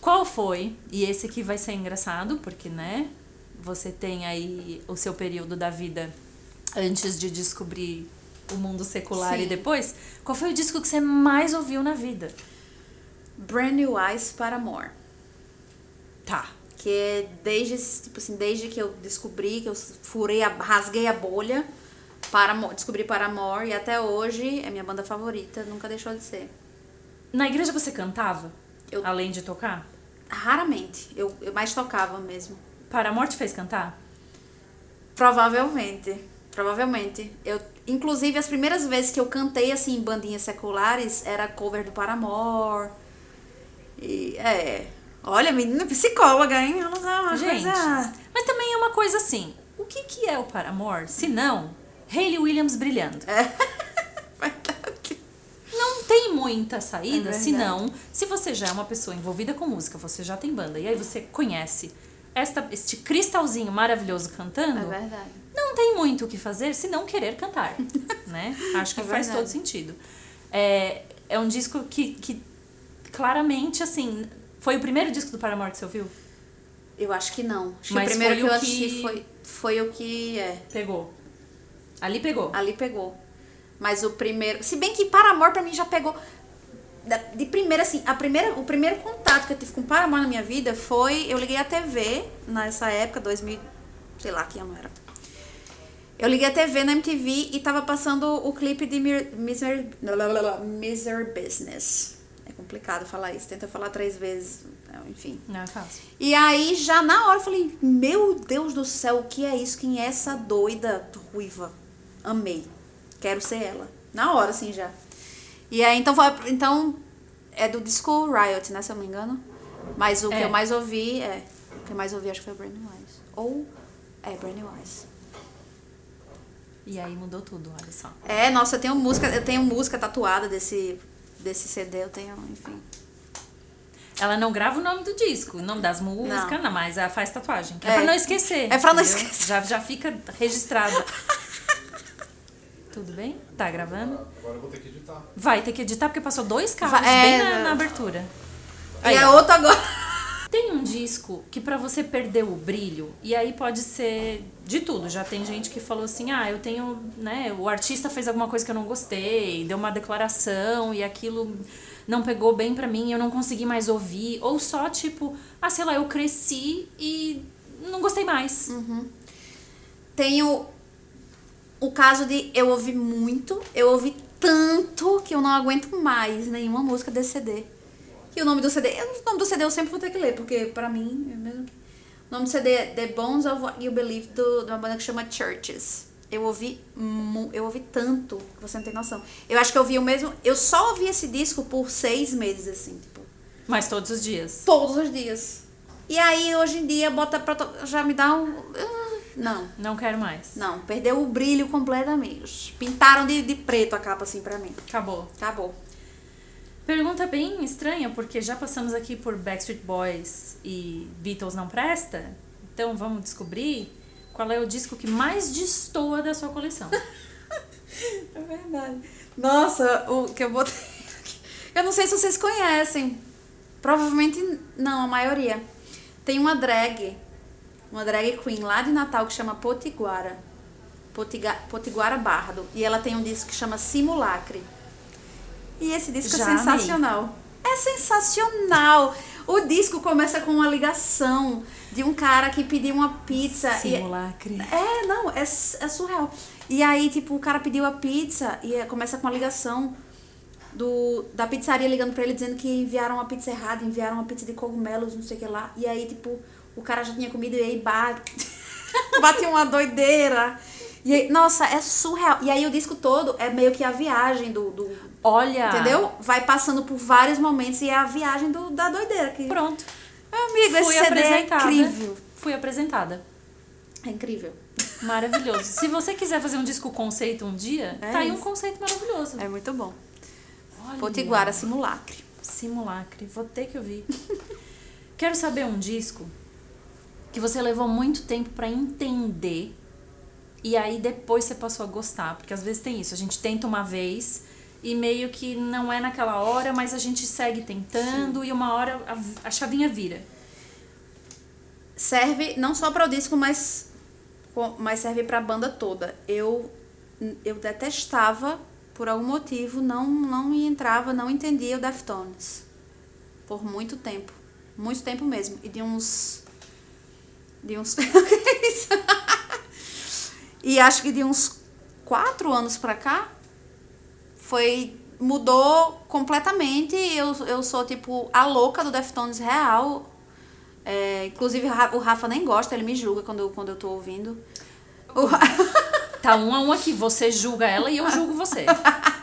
Qual foi? E esse aqui vai ser engraçado, porque, né? Você tem aí o seu período da vida antes de descobrir o mundo secular Sim. e depois. Qual foi o disco que você mais ouviu na vida? Brand New Eyes para Amor. Tá. Que é desde, tipo assim, desde que eu descobri, que eu furei, a, rasguei a bolha, para descobri para Amor e até hoje é minha banda favorita, nunca deixou de ser. Na igreja você cantava? Eu- Além de tocar? Raramente, eu, eu mais tocava mesmo. Para a morte fez cantar? Provavelmente. Provavelmente. Eu, inclusive, as primeiras vezes que eu cantei assim em bandinhas seculares era cover do Paramore. E é. Olha, menina psicóloga, hein? Ela é uma Gente, coisa. mas também é uma coisa assim. O que, que é o Paramore? Se não, Hayley Williams brilhando. Verdade. Não tem muita saída, É senão, se você já é uma pessoa envolvida com música, você já tem banda, e aí você conhece esta, este cristalzinho maravilhoso É cantando, verdade. não tem muito o que fazer se não querer cantar, né? Acho que É faz todo sentido. É, é um disco que, que claramente, assim, foi o primeiro disco do Paramore que você ouviu? Eu acho que não. Acho Mas que o primeiro foi que eu assisti que- foi, foi o que é. Pegou. Ali pegou. Ali pegou. Mas o primeiro. Se bem que Paramore pra mim já pegou. De primeira, assim, a primeira, o primeiro contato que eu tive com Paramore na minha vida foi. Eu liguei a TV nessa época, 2000. Sei lá que ano era. Eu liguei a TV na MTV e tava passando o clipe de Misery, Misery Business. Complicado falar isso, tenta falar três vezes, enfim. Não é fácil. E aí, já na hora, eu falei: Meu Deus do céu, o que é isso? Quem é essa doida ruiva? Amei. Quero ser ela. Na hora, assim, já. E aí, então, foi, então é do disco Riot, né? Se eu não me engano. Mas o que É. eu mais ouvi é. O que eu mais ouvi acho que foi Brand Eyes. Ou. É, Brand Eyes. E aí mudou tudo, olha só. É, nossa, eu tenho música, eu tenho música tatuada desse, desse CD, eu tenho, enfim. Ela não grava o nome do disco, o nome das músicas, não, Não. mas ela faz tatuagem. que É, É. pra não esquecer. É pra não entendeu? esquecer. Já, já fica registrado. Tudo bem? Tá gravando? Agora eu vou ter que editar. Vai ter que editar porque passou dois carros Vai- bem é, na, né? na abertura. e Aí, a ó. outra agora. Tem um disco que pra você perder o brilho, e aí pode ser de tudo. Já tem gente que falou assim: "Ah, eu tenho, né, o artista fez alguma coisa que eu não gostei, deu uma declaração e aquilo não pegou bem pra mim, eu não consegui mais ouvir", ou só tipo: "Ah, sei lá, eu cresci e não gostei mais". Tenho o caso de eu ouvi muito, eu ouvi tanto que eu não aguento mais nenhuma música desse CD. E o nome do CD, o nome do CD eu sempre vou ter que ler, porque pra mim, é mesmo. O nome do CD é The Bones of What You Believe, do, de uma banda que chama Churches. Eu ouvi, eu ouvi tanto que você não tem noção. Eu acho que eu ouvi o mesmo. Eu só ouvi esse disco por seis meses, assim, tipo Mas todos os dias. todos os dias. E aí, hoje em dia, bota pra. Já me dá um. ah, Não, Não quero mais. não, perdeu o brilho completamente. Pintaram de, de preto a capa assim pra mim. Acabou. Acabou. Pergunta bem estranha, porque já passamos aqui por Backstreet Boys e Beatles não presta. Então vamos descobrir qual é o disco que mais destoa da sua coleção. É verdade. Nossa, o que eu botei aqui. Eu não sei se vocês conhecem. Provavelmente não, a maioria. Tem uma drag, uma drag queen lá de Natal que chama Potiguara. Potiguara Bardo. E ela tem um disco que chama Simulacre. E esse disco Já é amei. sensacional. É sensacional. O disco começa com uma ligação de um cara que pediu uma pizza. Simulacre. é, não, é, é surreal. E aí, tipo, o cara pediu a pizza e é- começa com uma ligação do, da pizzaria ligando pra ele dizendo que enviaram a pizza errada, enviaram uma pizza de cogumelos, não sei o que lá. E aí, tipo, o cara já tinha comido e aí bate, bate uma doideira. E aí, nossa, é surreal. E aí o disco todo é meio que a viagem do. do Olha. Entendeu? Vai passando por vários momentos e é a viagem do, da doideira. Que, Pronto. Meu amigo, esse Fui CD é apresentada. incrível. Fui apresentada. É incrível. Maravilhoso. Se você quiser fazer um disco conceito um dia, É tá aí um isso. conceito maravilhoso. É muito bom. Olha. Potiguara Simulacre. Simulacre. Vou ter que ouvir. Quero saber um disco que você levou muito tempo pra entender e aí depois você passou a gostar. Porque às vezes tem isso. A gente tenta uma vez e meio que não é naquela hora, mas a gente segue tentando e uma hora a, a chavinha vira. serve não só para o disco, mas, mas serve para a banda toda. Eu, eu detestava, por algum motivo, não, não entrava, não entendia o Deftones. Por muito tempo. Muito tempo mesmo. E de uns. De uns. E acho que de uns quatro anos pra cá, foi. Mudou completamente. Eu, eu sou, tipo, a louca do Deftones real. É, inclusive o Ra- o Rafa nem gosta, ele me julga quando eu, quando eu tô ouvindo. O Tá um a um aqui. Você julga ela e eu julgo você.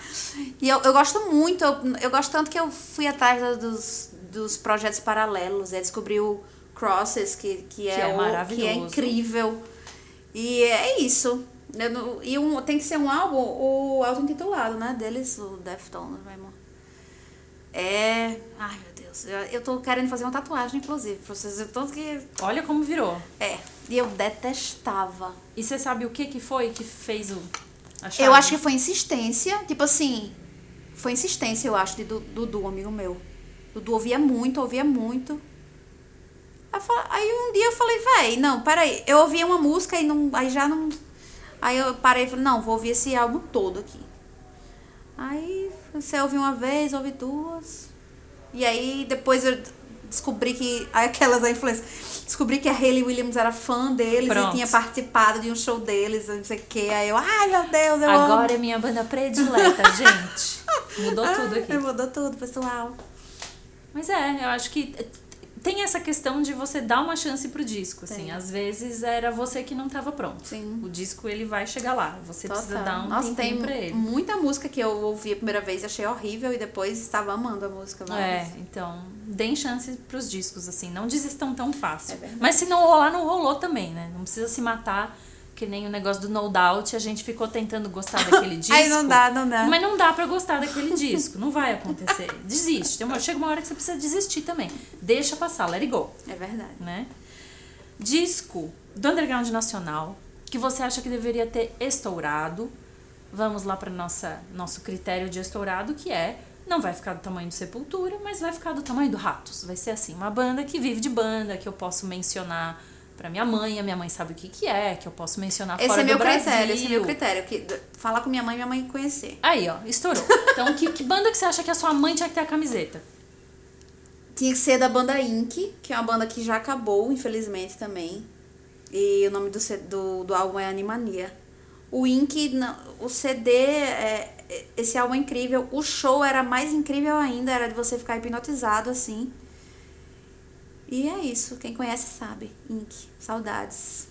e eu, eu gosto muito, eu, eu gosto tanto que eu fui atrás dos, dos projetos paralelos, e descobri o Crosses, que, que, é, é o- que é incrível. E é isso. Não- e um, tem que ser um álbum, o auto-intitulado, né? Deles, o Deftones, meu irmão. É. Ai, meu Deus. Eu, eu tô querendo fazer uma tatuagem, inclusive, pra vocês verem tanto que. Olha como virou. É. E eu detestava. E você sabe o que que foi que fez o? Eu acho que foi insistência, tipo assim, foi insistência, eu acho, de Du- Dudu, amigo meu. Dudu ouvia muito, ouvia muito. Aí, um dia eu falei, véi, não, peraí. Eu ouvi uma música e não, aí já não. Aí eu parei e falei, não, vou ouvir esse álbum todo aqui. Aí você ouve uma vez, ouve duas. E aí depois eu descobri que. Aquelas influência. Descobri que a Hayley Williams era fã deles Pronto. e tinha participado de um show deles, não sei o quê. Aí eu, ai meu Deus, eu Agora amo. é minha banda predileta, gente. Mudou tudo aqui. Mudou tudo, pessoal. Mas é, eu acho que tem essa questão de você dar uma chance pro disco, assim. Tem. Às vezes era você que não tava pronto. Sim. O disco ele vai chegar lá, você precisa dar um Nossa, tem pra ele. muita música que eu ouvi a primeira vez e achei horrível e depois estava amando a música. É, várias. então, deem chance pros discos, assim, não desistam tão fácil. É. Mas se não rolar, não rolou também, né? Não precisa se matar, que nem o negócio do No Doubt, a gente ficou tentando gostar daquele disco. Aí não dá, não dá. Mas não dá pra gostar daquele disco, não vai acontecer. Desiste. Uma- chega uma hora que você precisa desistir também. Deixa passar, let it go, É verdade. né? Disco do underground nacional que você acha que deveria ter estourado. Vamos lá para nossa nosso critério de estourado, que é não vai ficar do tamanho do Sepultura, mas vai ficar do tamanho do Ratos. Vai ser assim, uma banda que vive de banda, que eu posso mencionar pra minha mãe, a minha mãe sabe o que que é, que eu posso mencionar Esse fora é meu do Brasil. critério, esse é meu critério. Que, falar com minha mãe e minha mãe conhecer. Aí, ó, estourou. Então, que, que banda que você acha que a sua mãe tinha que ter a camiseta? Tinha que ser da banda Ink, que é uma banda que já acabou, infelizmente, também. E o nome do, do, do álbum é Animania. O Ink, não- o CD, é, é- esse álbum é incrível. O show era mais incrível ainda, era de você ficar hipnotizado assim. E é isso, quem conhece sabe. Ink, saudades.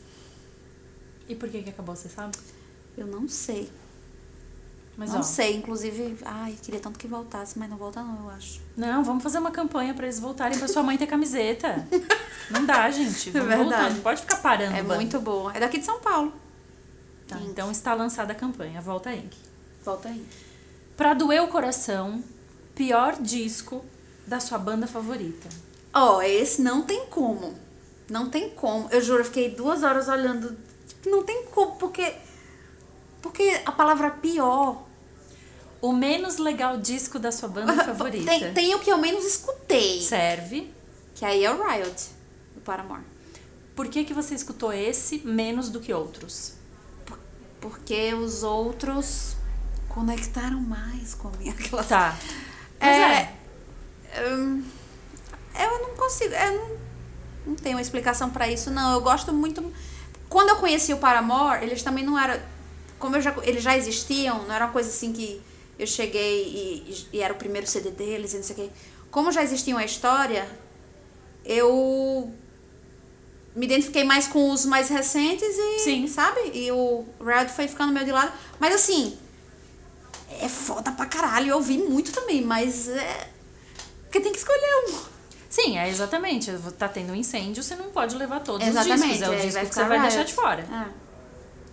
E por que que acabou, você sabe? Eu não sei. Mas, não ó, sei, inclusive, ai, queria tanto que voltasse, mas não volta não, eu acho. Não, vamos fazer uma campanha pra eles voltarem pra sua mãe ter camiseta. Não dá, gente. Vamos É verdade. voltar. Não pode ficar parando. É muito boa. É daqui de São Paulo. Tá, então está lançada a campanha. Volta Inc. Volta aí. Pra doer o coração, pior disco da sua banda favorita. Ó, esse não tem como. Não tem como. Eu juro, eu fiquei duas horas olhando. Tipo, não tem como, porque. Porque a palavra pior. O menos legal disco da sua banda favorita. Tem, tem o que eu menos escutei. Serve. Que aí é o Riot, do Paramore. Por que, que você escutou esse menos do que outros? Porque os outros conectaram mais com a minha classe. Tá. Mas É, é. hum, eu não consigo. Eu não, não tenho uma explicação pra isso, não. Eu gosto muito. Quando eu conheci o Paramore, eles também não eram. Como eu já, eles já existiam, não era uma coisa assim que eu cheguei e, e- e era o primeiro CD deles e não sei o quê. Como já existia uma história, eu me identifiquei mais com os mais recentes e. Sim. Sabe? E o Red foi ficando meio de lado. Mas assim, é foda pra caralho. Eu ouvi muito também, mas é. Porque tem que escolher um. Sim, é exatamente. Tá tendo um incêndio, você não pode levar todos Exatamente, os discos. É o disco vai que você vai Riot. deixar de fora. É.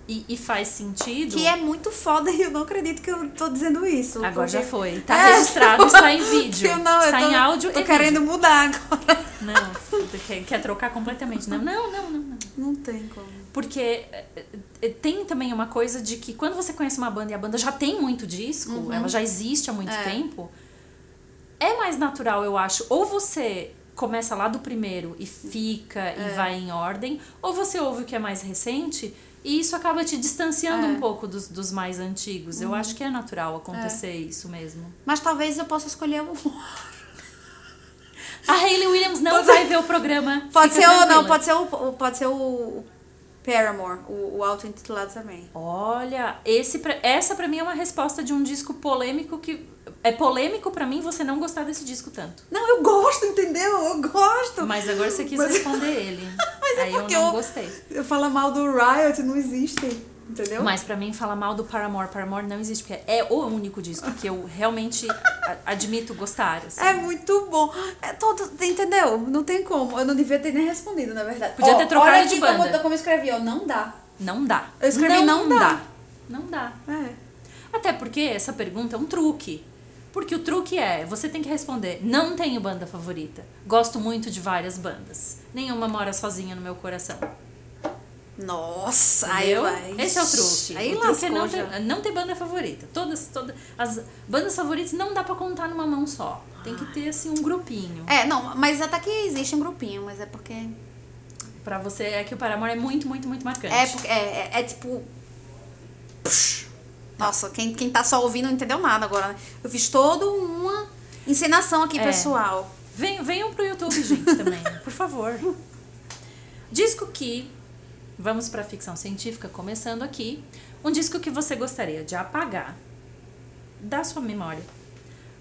E, e faz sentido. Que é muito foda e eu não acredito que eu tô dizendo isso. Agora porque- já foi. Tá É. registrado, está em vídeo. Eu não, está eu tô, em áudio tô e querendo vídeo. mudar agora. Não, quer, quer trocar completamente. Não, não, não, não. não. Não tem como. Porque é, é, tem também uma coisa de que quando você conhece uma banda e a banda já tem muito disco, ela já existe há muito Uhum. É. tempo, é mais natural, eu acho, ou você começa lá do primeiro e fica É. e vai em ordem, ou você ouve o que é mais recente e isso acaba te distanciando É. Uhum. um pouco dos, dos mais antigos. Eu acho que é natural acontecer isso mesmo. Mas talvez eu possa escolher um. A Hayley Williams não Pode vai ver o programa. Pode fica ser o. Não, pode ser o. Pode ser o. o Paramore, o, o auto-intitulado também. Olha, esse essa pra mim é uma resposta de um disco polêmico que é polêmico pra mim você não gostar desse disco tanto. Não, eu gosto, entendeu? Eu gosto. Mas agora você quis Mas- responder ele. Mas é Aí eu porque não eu- gostei. Eu falo mal do Riot, não existe. Entendeu? Mas pra mim falar mal do Paramore, Paramore não existe porque é o único disco que eu realmente admito gostar. assim. É muito bom. É todo, entendeu? Não tem como. Eu não devia ter nem respondido, na verdade. Podia ter trocado olha de banda. Como, como eu escrevi, ó. Não dá. Não dá. Eu escrevi não dá. Não dá. É. Até porque essa pergunta é um truque. Porque o truque é, você tem que responder, não tenho banda favorita. Gosto muito de várias bandas. Nenhuma mora sozinha no meu coração. Nossa, aí Entendeu? vai. Esse é o truque. Aí o truque é não já. ter, não ter banda favorita. Todas, todas as bandas favoritas não dá pra contar numa mão só. Tem que ter, assim, um grupinho. É, não, mas até que existe um grupinho, mas é porque. Pra você, é que o Paramore é muito, muito, muito marcante. É, porque- é, é, é tipo. Nossa, quem, quem tá só ouvindo não entendeu nada agora, né? Eu fiz toda uma encenação aqui, É. pessoal. Venham, venham pro YouTube, gente, também, por favor. Disco que. Vamos pra ficção científica, começando aqui. Um disco que você gostaria de apagar da sua memória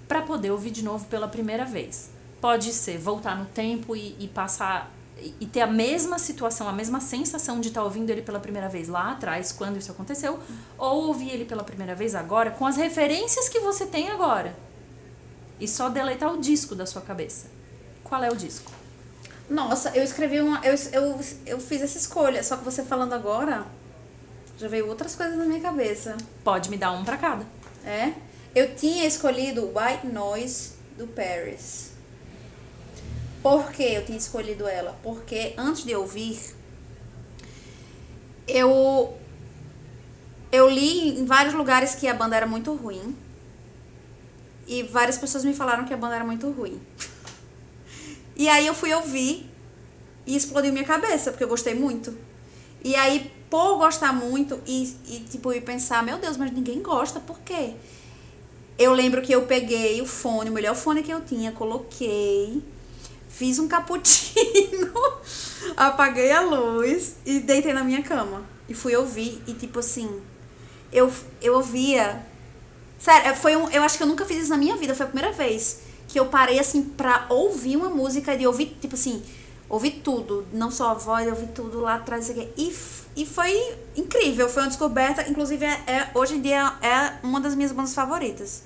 pra poder ouvir de novo pela primeira vez. Pode ser voltar no tempo e, e passar. E- ter a mesma situação, a mesma sensação de estar ouvindo ele pela primeira vez lá atrás, quando isso aconteceu, ou ouvir ele pela primeira vez agora com as referências que você tem agora e só deletar o disco da sua cabeça. Qual é o disco? Nossa, eu escrevi uma. Eu, eu, eu fiz essa escolha, só que você falando agora, já veio outras coisas na minha cabeça. Pode me dar um pra cada. É? Eu tinha escolhido White Noise do Paris. Por que eu tinha escolhido ela? Porque antes de ouvir, eu eu li em vários lugares que a banda era muito ruim. E várias pessoas me falaram que a banda era muito ruim. E aí eu fui ouvir e explodiu minha cabeça, porque eu gostei muito. E aí, por gostar muito e, e tipo, e pensar, meu Deus, mas ninguém gosta, por quê? Eu lembro que eu peguei o fone, o melhor fone que eu tinha, coloquei, fiz um cappuccino, apaguei a luz e deitei na minha cama. E fui ouvir e tipo assim, eu, eu ouvia. Sério, foi um, eu acho que eu nunca fiz isso na minha vida, foi a primeira vez que eu parei assim pra ouvir uma música e ouvir, tipo assim, ouvir tudo, não só a voz, eu ouvi tudo lá atrás e e foi incrível, foi uma descoberta, inclusive é, é- hoje em dia é uma das minhas bandas favoritas.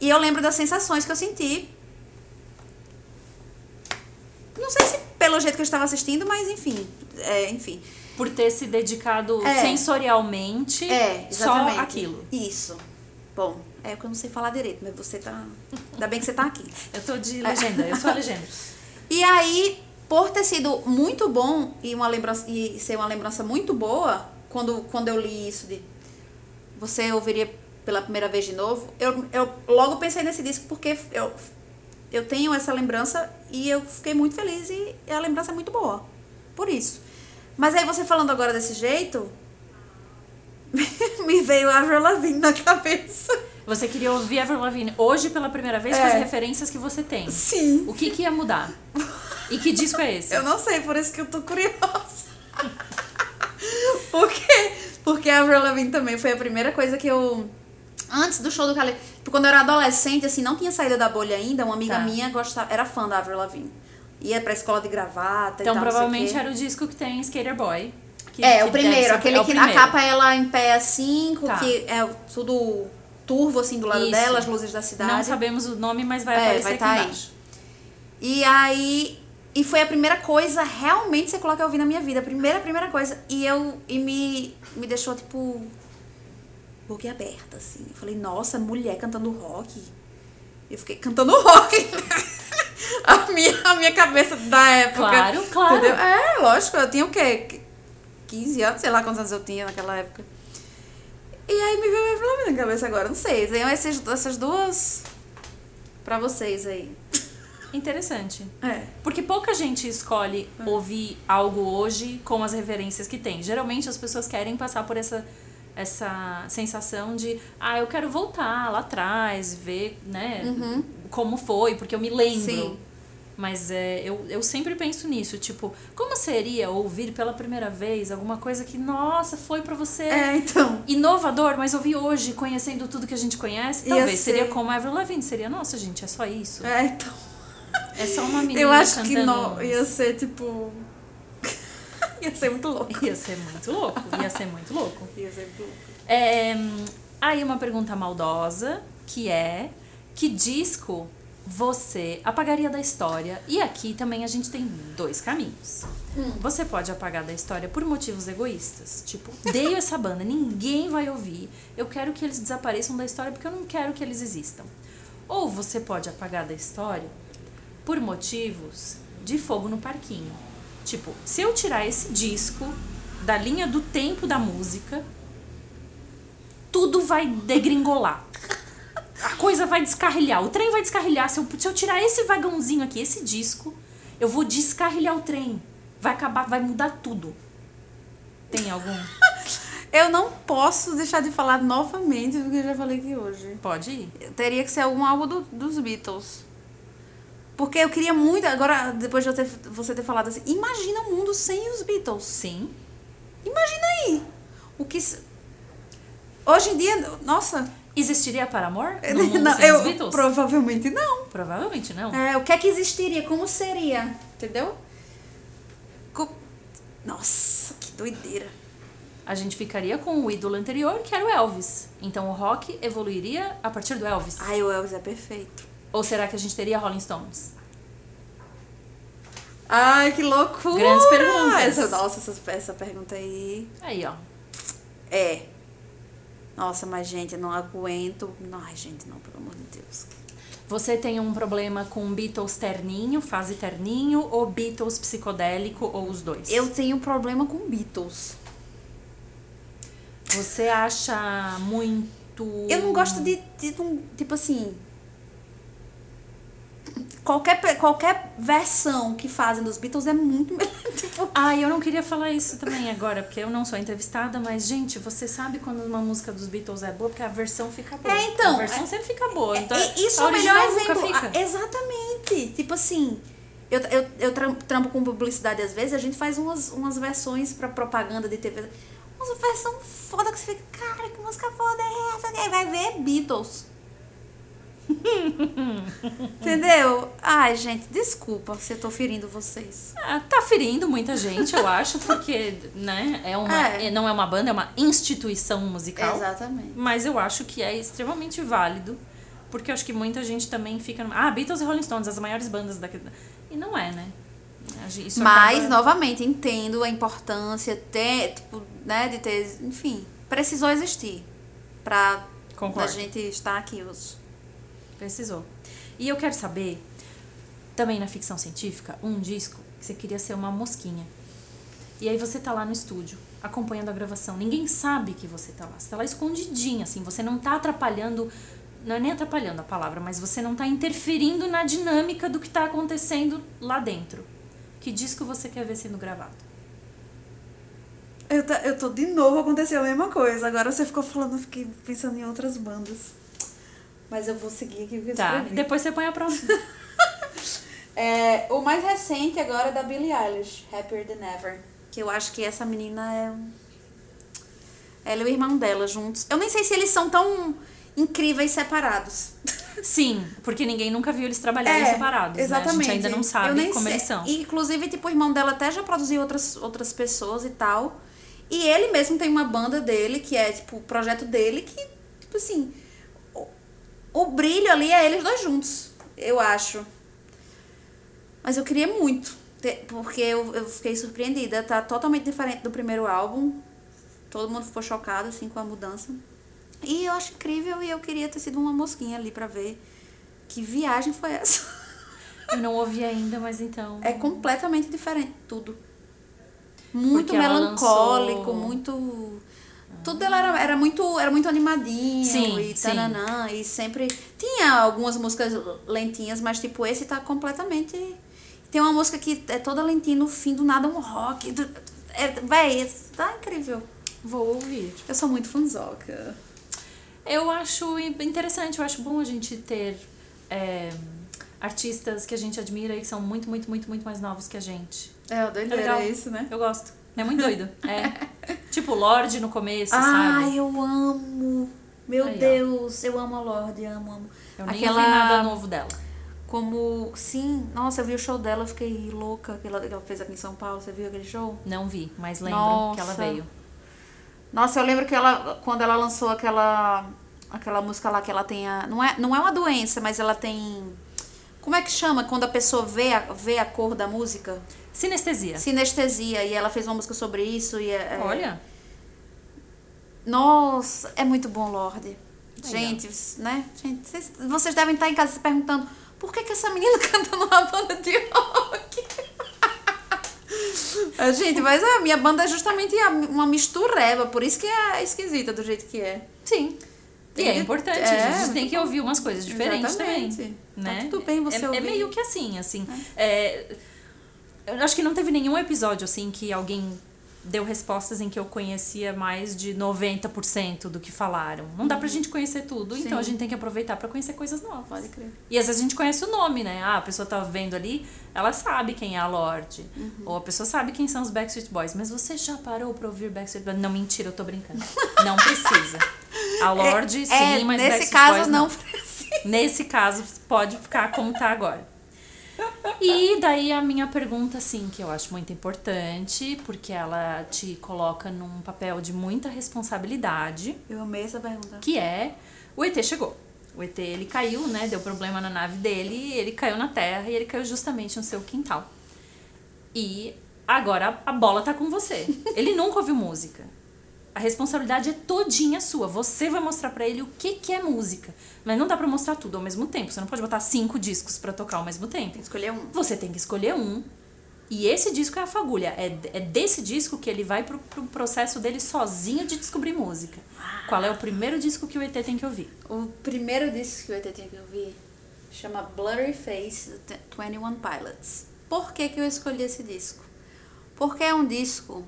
E eu lembro das sensações que eu senti. Não sei se pelo jeito que eu estava assistindo, mas enfim, é, enfim. Por ter se dedicado É. sensorialmente É, só aquilo. Isso. Bom, é que eu não sei falar direito, mas você tá. Ainda bem que você tá aqui. Eu tô de legenda, eu sou a legenda. E aí, por ter sido muito bom e uma lembrança e ser uma lembrança muito boa, quando, quando eu li isso de você ouviria pela primeira vez de novo, eu, eu logo pensei nesse disco porque eu, eu tenho essa lembrança e eu fiquei muito feliz e a lembrança é muito boa. Por isso. Mas aí você falando agora desse jeito, me veio a Avril Lavigne na cabeça. Você queria ouvir Avril Lavigne hoje pela primeira vez com É. as referências que você tem. Sim. O que, que ia mudar? E que disco é esse? Eu não sei, por isso que eu tô curiosa. Por quê? Porque a Avril Lavigne também foi a primeira coisa que eu... Antes do show do Cali... Quando eu era adolescente, assim, não tinha saído da bolha ainda, uma amiga Tá. minha gostava, era fã da Avril Lavigne. Ia pra escola de gravata Então e tal, não sei o provavelmente era o disco que tem Skater Boy. que- É, que o primeiro, aquele é o que primeiro. a capa ela em pé assim, com Tá. que é tudo turvo assim do lado Isso. dela, as luzes da cidade. Não sabemos o nome, mas vai É, aparecer vai aqui tá aí. embaixo. E aí. E foi a primeira coisa realmente secular que eu vi na minha vida. A primeira, primeira coisa. E eu. E me, me deixou, tipo. Boca aberta, assim. Eu falei, nossa, mulher cantando rock. Eu fiquei cantando rock. a, minha, a minha cabeça da época. Claro, claro. Entendeu? É, lógico, eu tinha o quê? 15 anos, sei lá quantos anos eu tinha naquela época. E aí me veio a Avril Lavigne na cabeça agora, não sei. Tem essas, essas duas pra vocês aí. Interessante. É. Porque pouca gente escolhe ouvir algo hoje com as referências que tem. Geralmente as pessoas querem passar por essa, essa sensação de, ah, eu quero voltar lá atrás, ver, né, como foi, porque eu me lembro. Sim. Mas é, eu, eu sempre penso nisso, tipo, como seria ouvir pela primeira vez alguma coisa que, nossa, foi pra você É, então. inovador, mas ouvir hoje, conhecendo tudo que a gente conhece, talvez ser. seria como a Avril Lavigne, seria, nossa, gente, é só isso. É, então. É só uma menina Eu acho que não. Ia ser tipo. ia ser muito louco. Ia ser muito louco, ia ser muito louco. Ia ser muito louco. É, aí uma pergunta maldosa, que é, que disco você apagaria da história? E aqui também a gente tem dois caminhos. Você pode apagar da história por motivos egoístas, tipo, odeio essa banda, ninguém vai ouvir, eu quero que eles desapareçam da história porque eu não quero que eles existam. Ou você pode apagar da história por motivos de fogo no parquinho. Tipo, se eu tirar esse disco da linha do tempo da música, tudo vai degringolar. A coisa vai descarrilhar, o trem vai descarrilhar. Se eu, se eu tirar esse vagãozinho aqui, esse disco, eu vou descarrilhar o trem. Vai acabar, vai mudar tudo. Tem algum? Eu não posso deixar de falar novamente do que eu já falei aqui hoje. Pode ir. Teria que ser algum álbum do- dos Beatles. Porque eu queria muito, agora, depois de ter, você ter falado assim, imagina um mundo sem os Beatles. Sim. Imagina aí. O que. Hoje em dia, nossa. Existiria Paramore? No mundo não, sem eu, os Beatles? provavelmente não. Provavelmente não. É, o que é que existiria? Como seria? Entendeu? Co- Nossa, que doideira. A gente ficaria com o ídolo anterior, que era o Elvis. Então o rock evoluiria a partir do Elvis. Ai, o Elvis é perfeito. Ou será que a gente teria Rolling Stones? Ai, que loucura! Grandes perguntas. Essa, nossa, essa, essa pergunta aí. Aí, ó. É. Nossa, mas gente, eu não aguento. Ai, gente, não, pelo amor de Deus. Você tem um problema com Beatles terninho, fase terninho, ou Beatles psicodélico, ou os dois? Eu tenho problema com Beatles. Você acha muito. Eu não gosto de, de um, tipo assim. Qualquer, qualquer versão que fazem dos Beatles é muito melhor. tipo, Ah, eu não queria falar isso também agora, porque eu não sou entrevistada, mas, gente, você sabe quando uma música dos Beatles é boa, porque a versão fica boa. É, então, A versão é- sempre fica boa. Então, E isso é o melhor exemplo. Ah, Exatamente. Tipo assim, eu, eu, eu tram- trampo com publicidade às vezes, a gente faz umas, umas versões pra propaganda de TV. Uma versão foda que você fica, cara, que música foda é essa? E aí vai ver Beatles. Entendeu? Ai, gente, desculpa se eu tô ferindo vocês. Ah, tá ferindo muita gente, eu acho, porque, né, é uma, É. não é uma banda, é uma instituição musical. Exatamente. Mas eu acho que é extremamente válido, porque eu acho que muita gente também fica. no- Ah, Beatles e Rolling Stones, as maiores bandas daqui. E não é, né? Isso Mas, acaba- novamente, entendo a importância ter, tipo, né, de ter, enfim, precisou existir pra a Concordo. gente estar aqui hoje. Precisou. E eu quero saber, também na ficção científica, um disco que você queria ser uma mosquinha. E aí você tá lá no estúdio, acompanhando a gravação. Ninguém sabe que você tá lá. Você tá lá escondidinha, assim. Você não tá atrapalhando. Não é nem atrapalhando a palavra, mas você não tá interferindo na dinâmica do que tá acontecendo lá dentro. Que disco você quer ver sendo gravado? Eu, tá- eu tô de novo aconteceu a mesma coisa. Agora você ficou falando, eu fiquei pensando em outras bandas. Mas eu vou seguir aqui o que eu Tá, escrevi. depois você põe a próxima. É, o mais recente agora é da Billie Eilish, Happier Than Ever. Que eu acho que essa menina é. Ela e o irmão dela juntos. Eu nem sei se eles são tão incríveis separados. Sim, porque ninguém nunca viu eles trabalharem separados. Exatamente. Né? A gente ainda não sabe como sei. eles são. E, inclusive, tipo, o irmão dela até já produziu outras, outras pessoas e tal. E ele mesmo tem uma banda dele, que é, tipo, o projeto dele, que, tipo assim, o brilho ali é eles dois juntos, eu acho. Mas eu queria muito, ter- porque eu, eu fiquei surpreendida. Tá totalmente diferente do primeiro álbum. Todo mundo ficou chocado, assim, com a mudança. E eu acho incrível e eu queria ter sido uma mosquinha ali pra ver que viagem foi essa. Eu não ouvi ainda, mas então. É completamente diferente, tudo. Muito Porque ela melancólico, lançou- muito. Tudo dela era, era muito era muito animadinho Sim, e sim. tananã, e sempre tinha algumas músicas lentinhas, mas tipo esse tá completamente tem uma música que é toda lentinha no fim do nada um rock. do- É, véi, esse- tá incrível. Vou ouvir. Eu sou muito fanzoca. Eu acho interessante, eu acho bom a gente ter é, artistas que a gente admira e que são muito, muito, muito, muito mais novos que a gente. É, o doideira legal. é isso, né? Eu gosto. É muito doido. É. tipo Lorde no começo, Ai, sabe? eu amo. Meu Aí, ó. Deus, eu amo a Lorde, amo, amo. Eu nem Aquela- ouvi nada novo dela. Como, sim, nossa, eu vi o show dela, eu fiquei louca, que ela, que ela fez aqui em São Paulo, você viu aquele show? Não vi, mas lembro que ela Nossa. veio. Nossa, eu lembro que ela, quando ela lançou aquela, aquela música lá que ela tem a, não é, não é uma doença, mas ela tem, como é que chama quando a pessoa vê a, vê a cor da música? Sinestesia. Sinestesia, e ela fez uma música sobre isso e é, é- Olha, Nossa, é muito bom, Lorde. Gente, né? Gente, vocês, vocês devem estar em casa se perguntando por que, que essa menina canta numa banda de rock? Ah, Gente, mas a minha banda é justamente uma mistureba, por isso que é esquisita do jeito que é. sim. E é importante, É, a gente tem que ouvir umas coisas diferentes também. Tá Né? tudo bem você é, é ouvir. meio que assim, assim. é, eu acho que não teve nenhum episódio assim que alguém deu respostas em que eu conhecia mais de 90% do que falaram. Não dá pra gente conhecer tudo, então Sim. a gente tem que aproveitar pra conhecer coisas novas. Pode crer. E às vezes a gente conhece o nome, né? Ah, a pessoa tá vendo ali, ela sabe quem é a Lorde. Uhum. Ou a pessoa sabe quem são os Backstreet Boys. Mas você já parou pra ouvir Backstreet Boys? Não, mentira, eu tô brincando. Não precisa. A Lorde, sim, é, mas nesse Backstreet caso Boys não não. precisa. Nesse caso, pode ficar como tá agora. E daí a minha pergunta, assim, que eu acho muito importante, porque ela te coloca num papel de muita responsabilidade, Eu amei essa pergunta. que é o ET chegou. O ET ele caiu, né? Deu problema na nave dele, e ele caiu na Terra e ele caiu justamente no seu quintal. E agora a bola tá com você. Ele nunca ouviu música. A responsabilidade é todinha sua. Você vai mostrar pra ele o que que é música. Mas não dá pra mostrar tudo ao mesmo tempo. Você não pode botar cinco discos pra tocar ao mesmo tempo. Tem que escolher um. Você tem que escolher um. E esse disco é a fagulha. É, é desse disco que ele vai pro, pro processo dele sozinho de descobrir música. Qual é o primeiro disco que o ET tem que ouvir? O primeiro disco que o ET tinha que ouvir chama Blurry Face do Te- 21 Pilots. Por que, que eu escolhi esse disco? Porque é um disco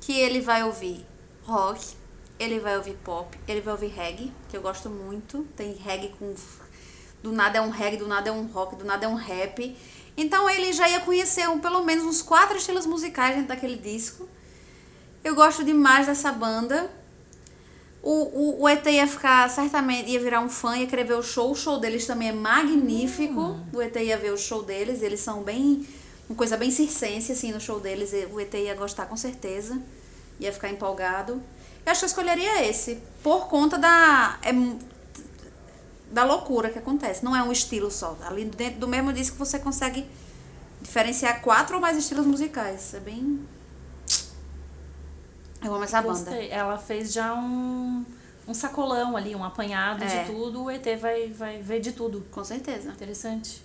que ele vai ouvir rock, ele vai ouvir pop, ele vai ouvir reggae, que eu gosto muito. Tem reggae com. Do nada é um reggae, do nada é um rock, do nada é um rap. Então ele já ia conhecer um, pelo menos uns quatro estilos musicais dentro daquele disco. Eu gosto demais dessa banda. O, o, o ET ia ficar, certamente, ia virar um fã, ia querer ver o show. O show deles também é magnífico. O ET ia ver o show deles, eles são bem. Uma coisa bem circense, assim, no show deles. O ET ia gostar com certeza. Ia ficar empolgado. Eu acho que eu escolheria esse. Por conta da. É, da loucura que acontece. Não é um estilo só. Ali dentro do mesmo disco você consegue diferenciar quatro ou mais estilos musicais. É bem. Eu amo essa banda. Gostei. Ela fez já um, um sacolão ali, um apanhado É. de tudo. O ET vai, vai ver de tudo. Com certeza. Interessante.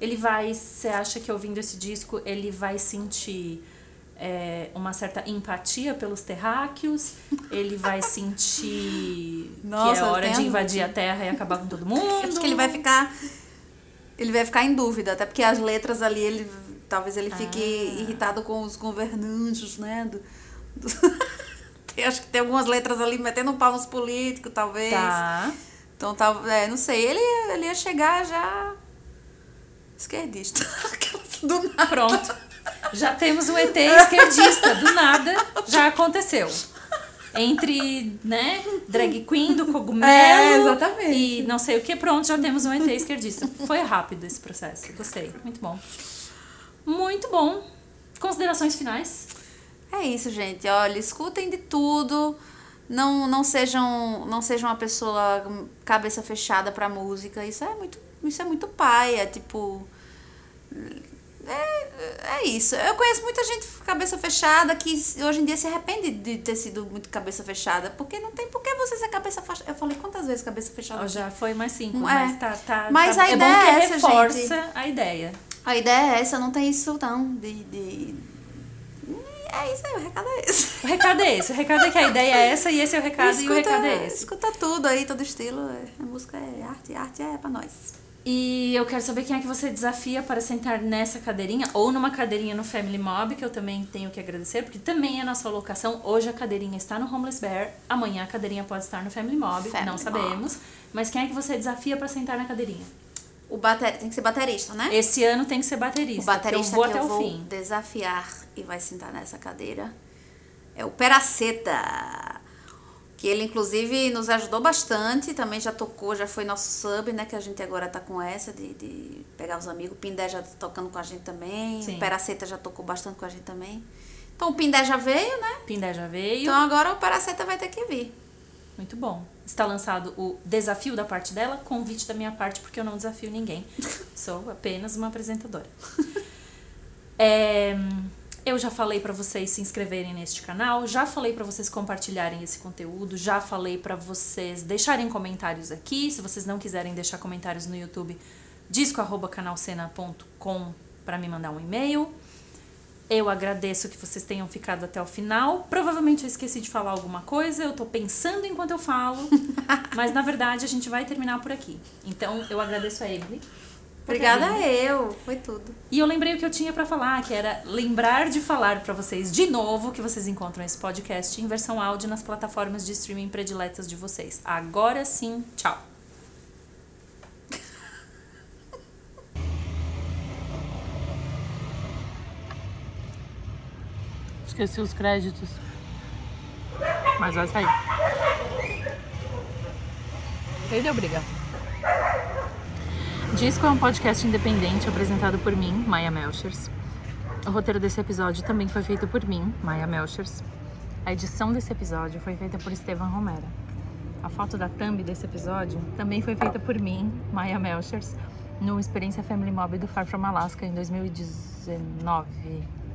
Ele vai, você acha que ouvindo esse disco, ele vai sentir é, uma certa empatia pelos terráqueos? Ele vai sentir que Nossa, é hora de invadir a Terra e acabar com todo mundo? Acho que ele vai ficar. Ele vai ficar em dúvida, até porque as letras ali, ele talvez ele fique Ah. irritado com os governantes, né? Do, do- Tem- acho que tem algumas letras ali metendo um pau nos políticos, talvez. Tá. Então, tal, é, não sei. Ele, ele ia chegar já esquerdista. Do nada. Pronto. Já temos um ET esquerdista. Do nada, já aconteceu. Entre, né, drag queen do cogumelo É, exatamente. e não sei o que, pronto, já temos um ET esquerdista. Foi rápido esse processo. Gostei. Muito bom. Muito bom. Considerações finais? É isso, gente. Olha, escutem de tudo. Não, não sejam não sejam uma pessoa cabeça fechada pra música. Isso é muito isso é muito paia, tipo é, é isso. Eu conheço muita gente cabeça fechada que hoje em dia se arrepende de ter sido muito cabeça fechada, porque não tem por que você ser cabeça fechada. Eu falei quantas vezes cabeça fechada? Ó, já foi mais cinco, É. mas tá, tá. Mas tá- a é ideia bom que é essa, reforça a ideia. A ideia é essa, não tem isso não. De, de... É isso aí, o recado é esse. O recado é esse. O recado é que a ideia é essa e esse é o recado e o recado é esse. Escuta tudo aí, todo estilo. é- A música é arte, arte é pra nós. E eu quero saber quem é que você desafia para sentar nessa cadeirinha ou numa cadeirinha no Family Mob, que eu também tenho que agradecer, porque também é na sua locação. Hoje a cadeirinha está no Homeless Bear, amanhã a cadeirinha pode estar no Family Mob, Family não sabemos. Mas quem é que você desafia para sentar na cadeirinha? O bater... tem que ser baterista, né? Esse ano tem que ser baterista. o baterista eu vou que até eu o vou fim. desafiar e vai sentar nessa cadeira é o Peraceta. Que ele, inclusive, nos ajudou bastante. Também já tocou, já foi nosso sub, né? Que a gente agora tá com essa de, de pegar os amigos. O Pindé já tá tocando com a gente também. Sim. O Peraceta já tocou bastante com a gente também. Então o Pindé já veio, né? Pindé já veio. Então agora o Peraceta vai ter que vir. Muito bom. Está lançado o desafio da parte dela, convite da minha parte, porque eu não desafio ninguém. Sou apenas uma apresentadora. É, eu já falei para vocês se inscreverem neste canal, já falei para vocês compartilharem esse conteúdo, já falei para vocês deixarem comentários aqui. Se vocês não quiserem deixar comentários no YouTube, disco@canalcena.com para me mandar um e-mail. Eu agradeço que vocês tenham ficado até o final. Provavelmente eu esqueci de falar alguma coisa, eu tô pensando enquanto eu falo, mas na verdade a gente vai terminar por aqui. Então eu agradeço a Emily. Obrigada vindo. eu, foi tudo. E eu lembrei o que eu tinha pra falar, que era lembrar de falar pra vocês de novo que vocês encontram esse podcast em versão áudio nas plataformas de streaming prediletas de vocês. Agora sim, tchau. Esqueci os créditos. Mas vai sair. Perdeu briga. Disco é um podcast independente apresentado por mim, Maia Melchers. O roteiro desse episódio também foi feito por mim, Maia Melchers. A edição desse episódio foi feita por Estevam Romera. A foto da thumb desse episódio também foi feita por mim, Maia Melchers, no Experiência Family Mob do Far From Alaska em 2019.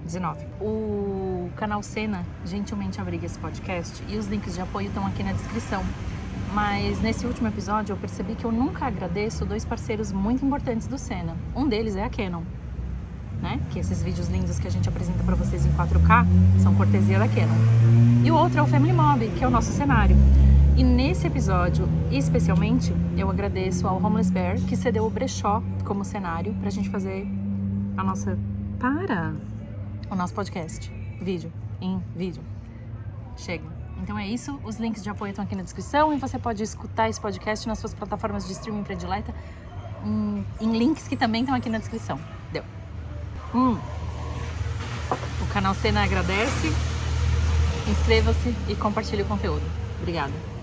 19. O canal Cena gentilmente abriga esse podcast e os links de apoio estão aqui na descrição. Mas nesse último episódio eu percebi que eu nunca agradeço dois parceiros muito importantes do Cena. Um deles é a Canon, né? Que esses vídeos lindos que a gente apresenta para vocês em 4K são cortesia da Canon. E o outro é o Family Mob, que é o nosso cenário. E nesse episódio, especialmente, eu agradeço ao Homeless Bear que cedeu o brechó como cenário pra gente fazer a nossa para o nosso podcast, vídeo em vídeo. Chega. Então é isso, os links de apoio estão aqui na descrição e você pode escutar esse podcast nas suas plataformas de streaming predileta em, em links que também estão aqui na descrição. Deu. Hum. O canal Cena agradece. Inscreva-se e compartilhe o conteúdo. Obrigada.